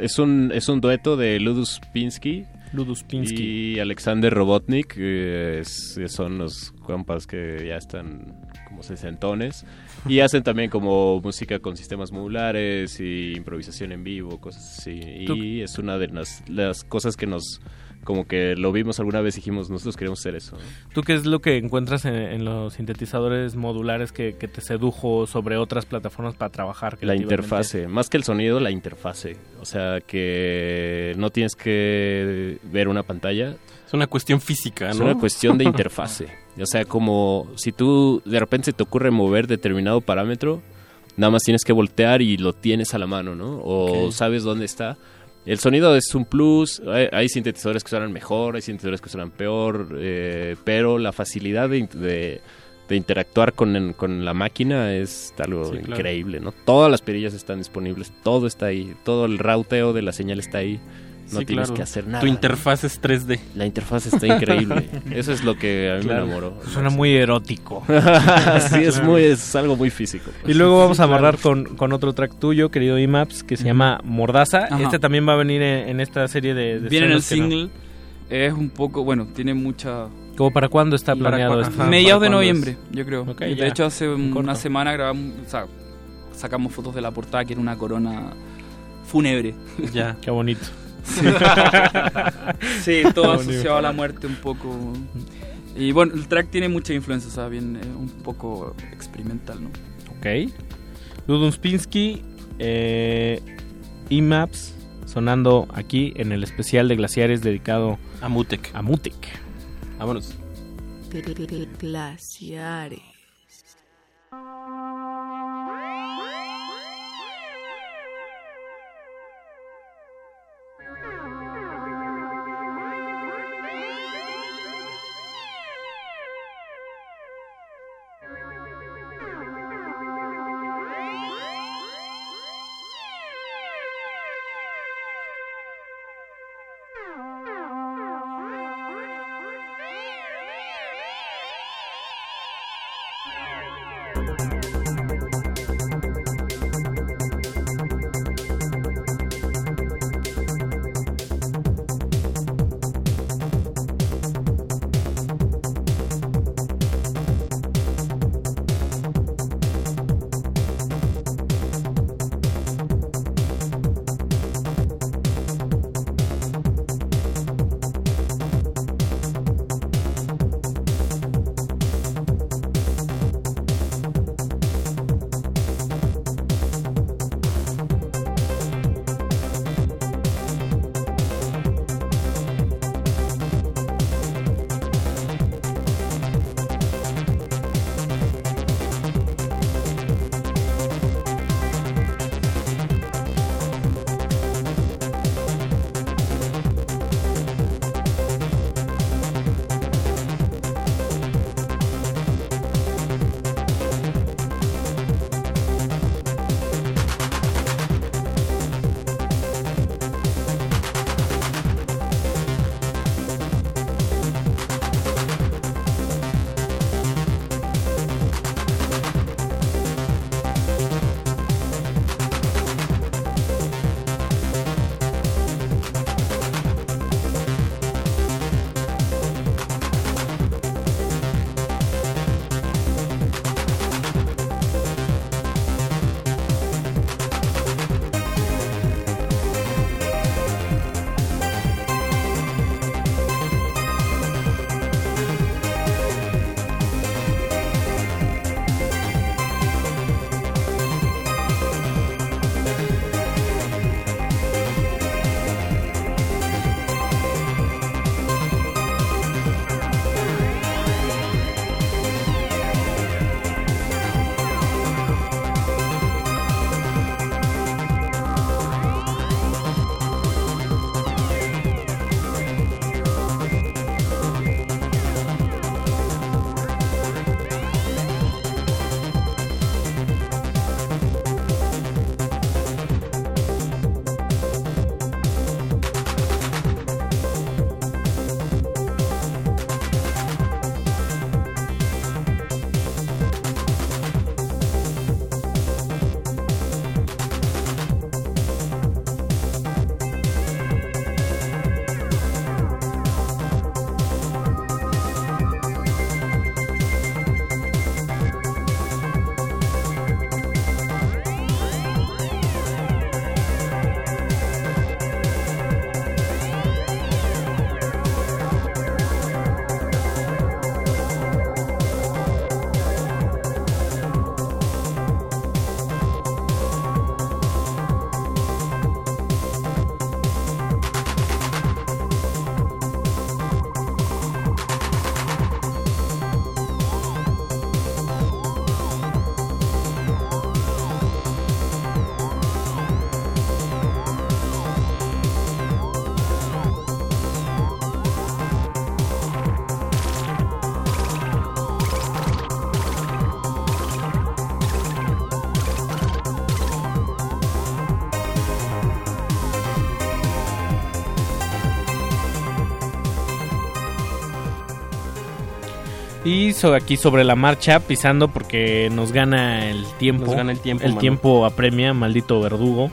es, un, es un dueto de Ludus Pinsky. Ludus Pinsky. Y Alexander Robotnik. eh, es- son los compas que ya están como sesentones. Y hacen también como música con sistemas modulares y improvisación en vivo, cosas así. Y es una de las, las cosas que nos... Como que lo vimos alguna vez y dijimos, nosotros queremos hacer eso. ¿Tú qué es lo que encuentras en, en los sintetizadores modulares que, que te sedujo sobre otras plataformas para trabajar? La interfase, más que el sonido, la interfase. O sea, que no tienes que ver una pantalla. Es una cuestión física, Es ¿no? una cuestión de interfase. O sea, como si tú de repente se te ocurre mover determinado parámetro, nada más tienes que voltear y lo tienes a la mano, ¿no? O sabes dónde está. El sonido es un plus, hay, hay sintetizadores que suenan mejor, hay sintetizadores que suenan peor, eh, pero la facilidad de, de- de interactuar con, con la máquina es algo Sí, claro. increíble, ¿no? Todas las perillas están disponibles, todo está ahí, todo el routeo de la señal está ahí. No Sí, tienes claro. que hacer nada. Tu interfaz es 3D. La interfaz está increíble. Eso es lo que a mí Claro. me enamoró. Suena muy erótico. sí, es, muy, es algo muy físico. Y luego vamos a amarrar con, con otro track tuyo, querido IMAPS, que se llama Mordaza. Ajá. Este también va a venir en, en esta serie de... de Viene en el no- single, es un poco, bueno, tiene mucha... ¿Cómo para cuándo está planeado esto? Mediados de ¿Para cuándo noviembre, es? yo creo. Ya. de hecho, hace un- una semana grabamos, o sea, sacamos fotos de la portada que era una corona fúnebre. Ya. Qué bonito. Sí, Sí, todo asociado a la muerte un poco. Y bueno, el track tiene mucha influencia, o sea, bien, eh, un poco experimental, ¿no? Ok. Ludum Spinsky, eh, IMAPS, sonando aquí en el especial de Glaciares dedicado A Mutec. a Mutec. Vámonos. Glaciares. Aquí sobre la marcha, pisando porque nos gana el tiempo. Nos gana el tiempo, El mano. tiempo apremia, maldito verdugo.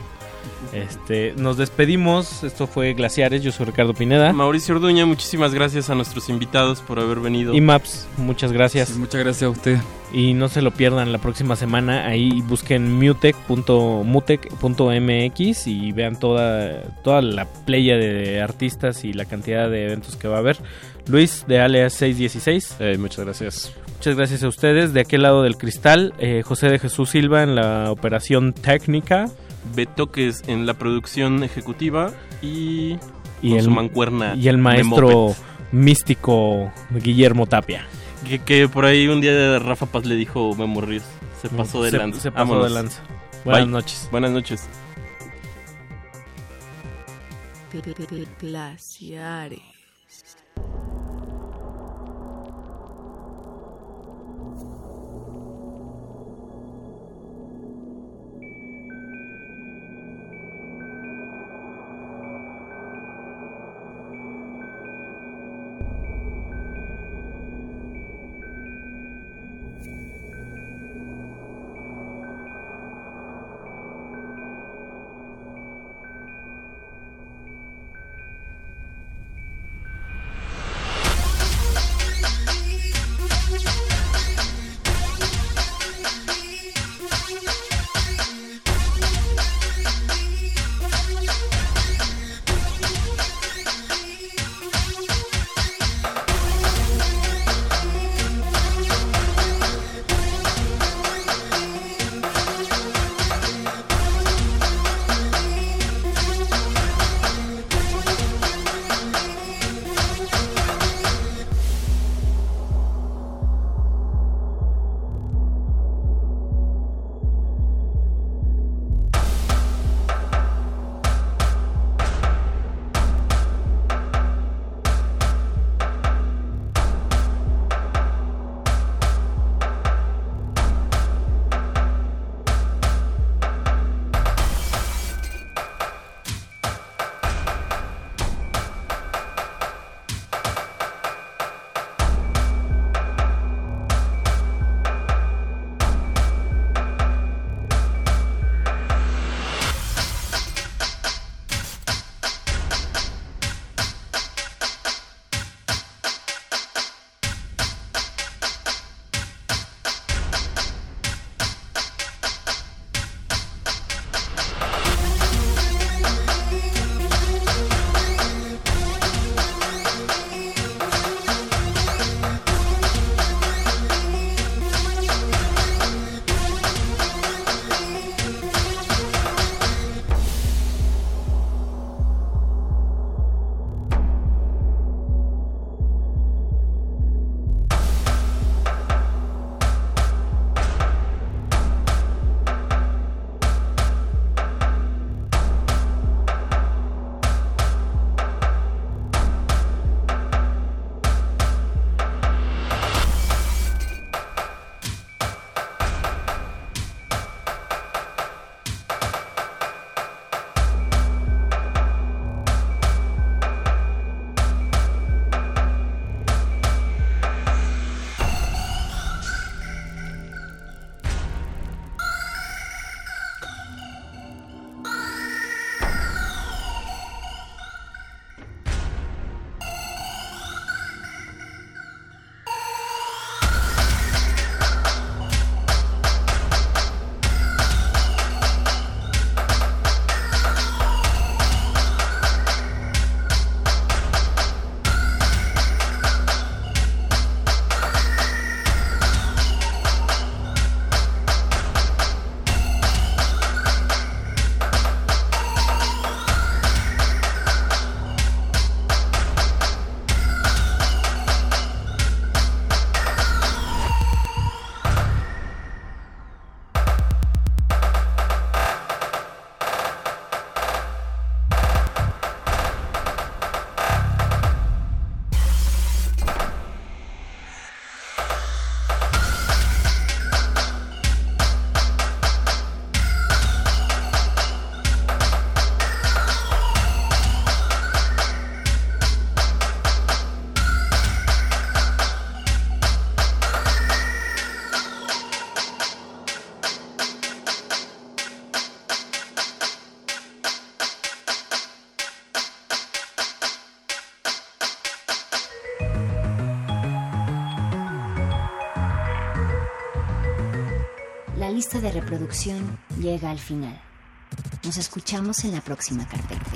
Este, nos despedimos. Esto fue Glaciares. Yo soy Ricardo Pineda. Mauricio Orduña, muchísimas gracias a nuestros invitados por haber venido. Y Maps, muchas gracias. Sí, muchas gracias a usted. Y no se lo pierdan la próxima semana. Ahí busquen mutec.mutec.mx y vean toda, toda la playa de artistas y la cantidad de eventos que va a haber. Luis de Alias 616. Eh, muchas gracias. Muchas gracias a ustedes. De aquel lado del cristal, eh, José de Jesús Silva en la operación técnica. Betoques en la producción ejecutiva y, Y con el, su mancuerna. y el maestro místico Guillermo Tapia. Que, que por ahí un día Rafa Paz le dijo Memo Ríos. Se pasó de Se- lanza. se pasó de lanza. Buenas Bye. noches. Buenas noches. Glaciares. Thank you. Reproducción llega al final. Nos escuchamos en la próxima carpeta.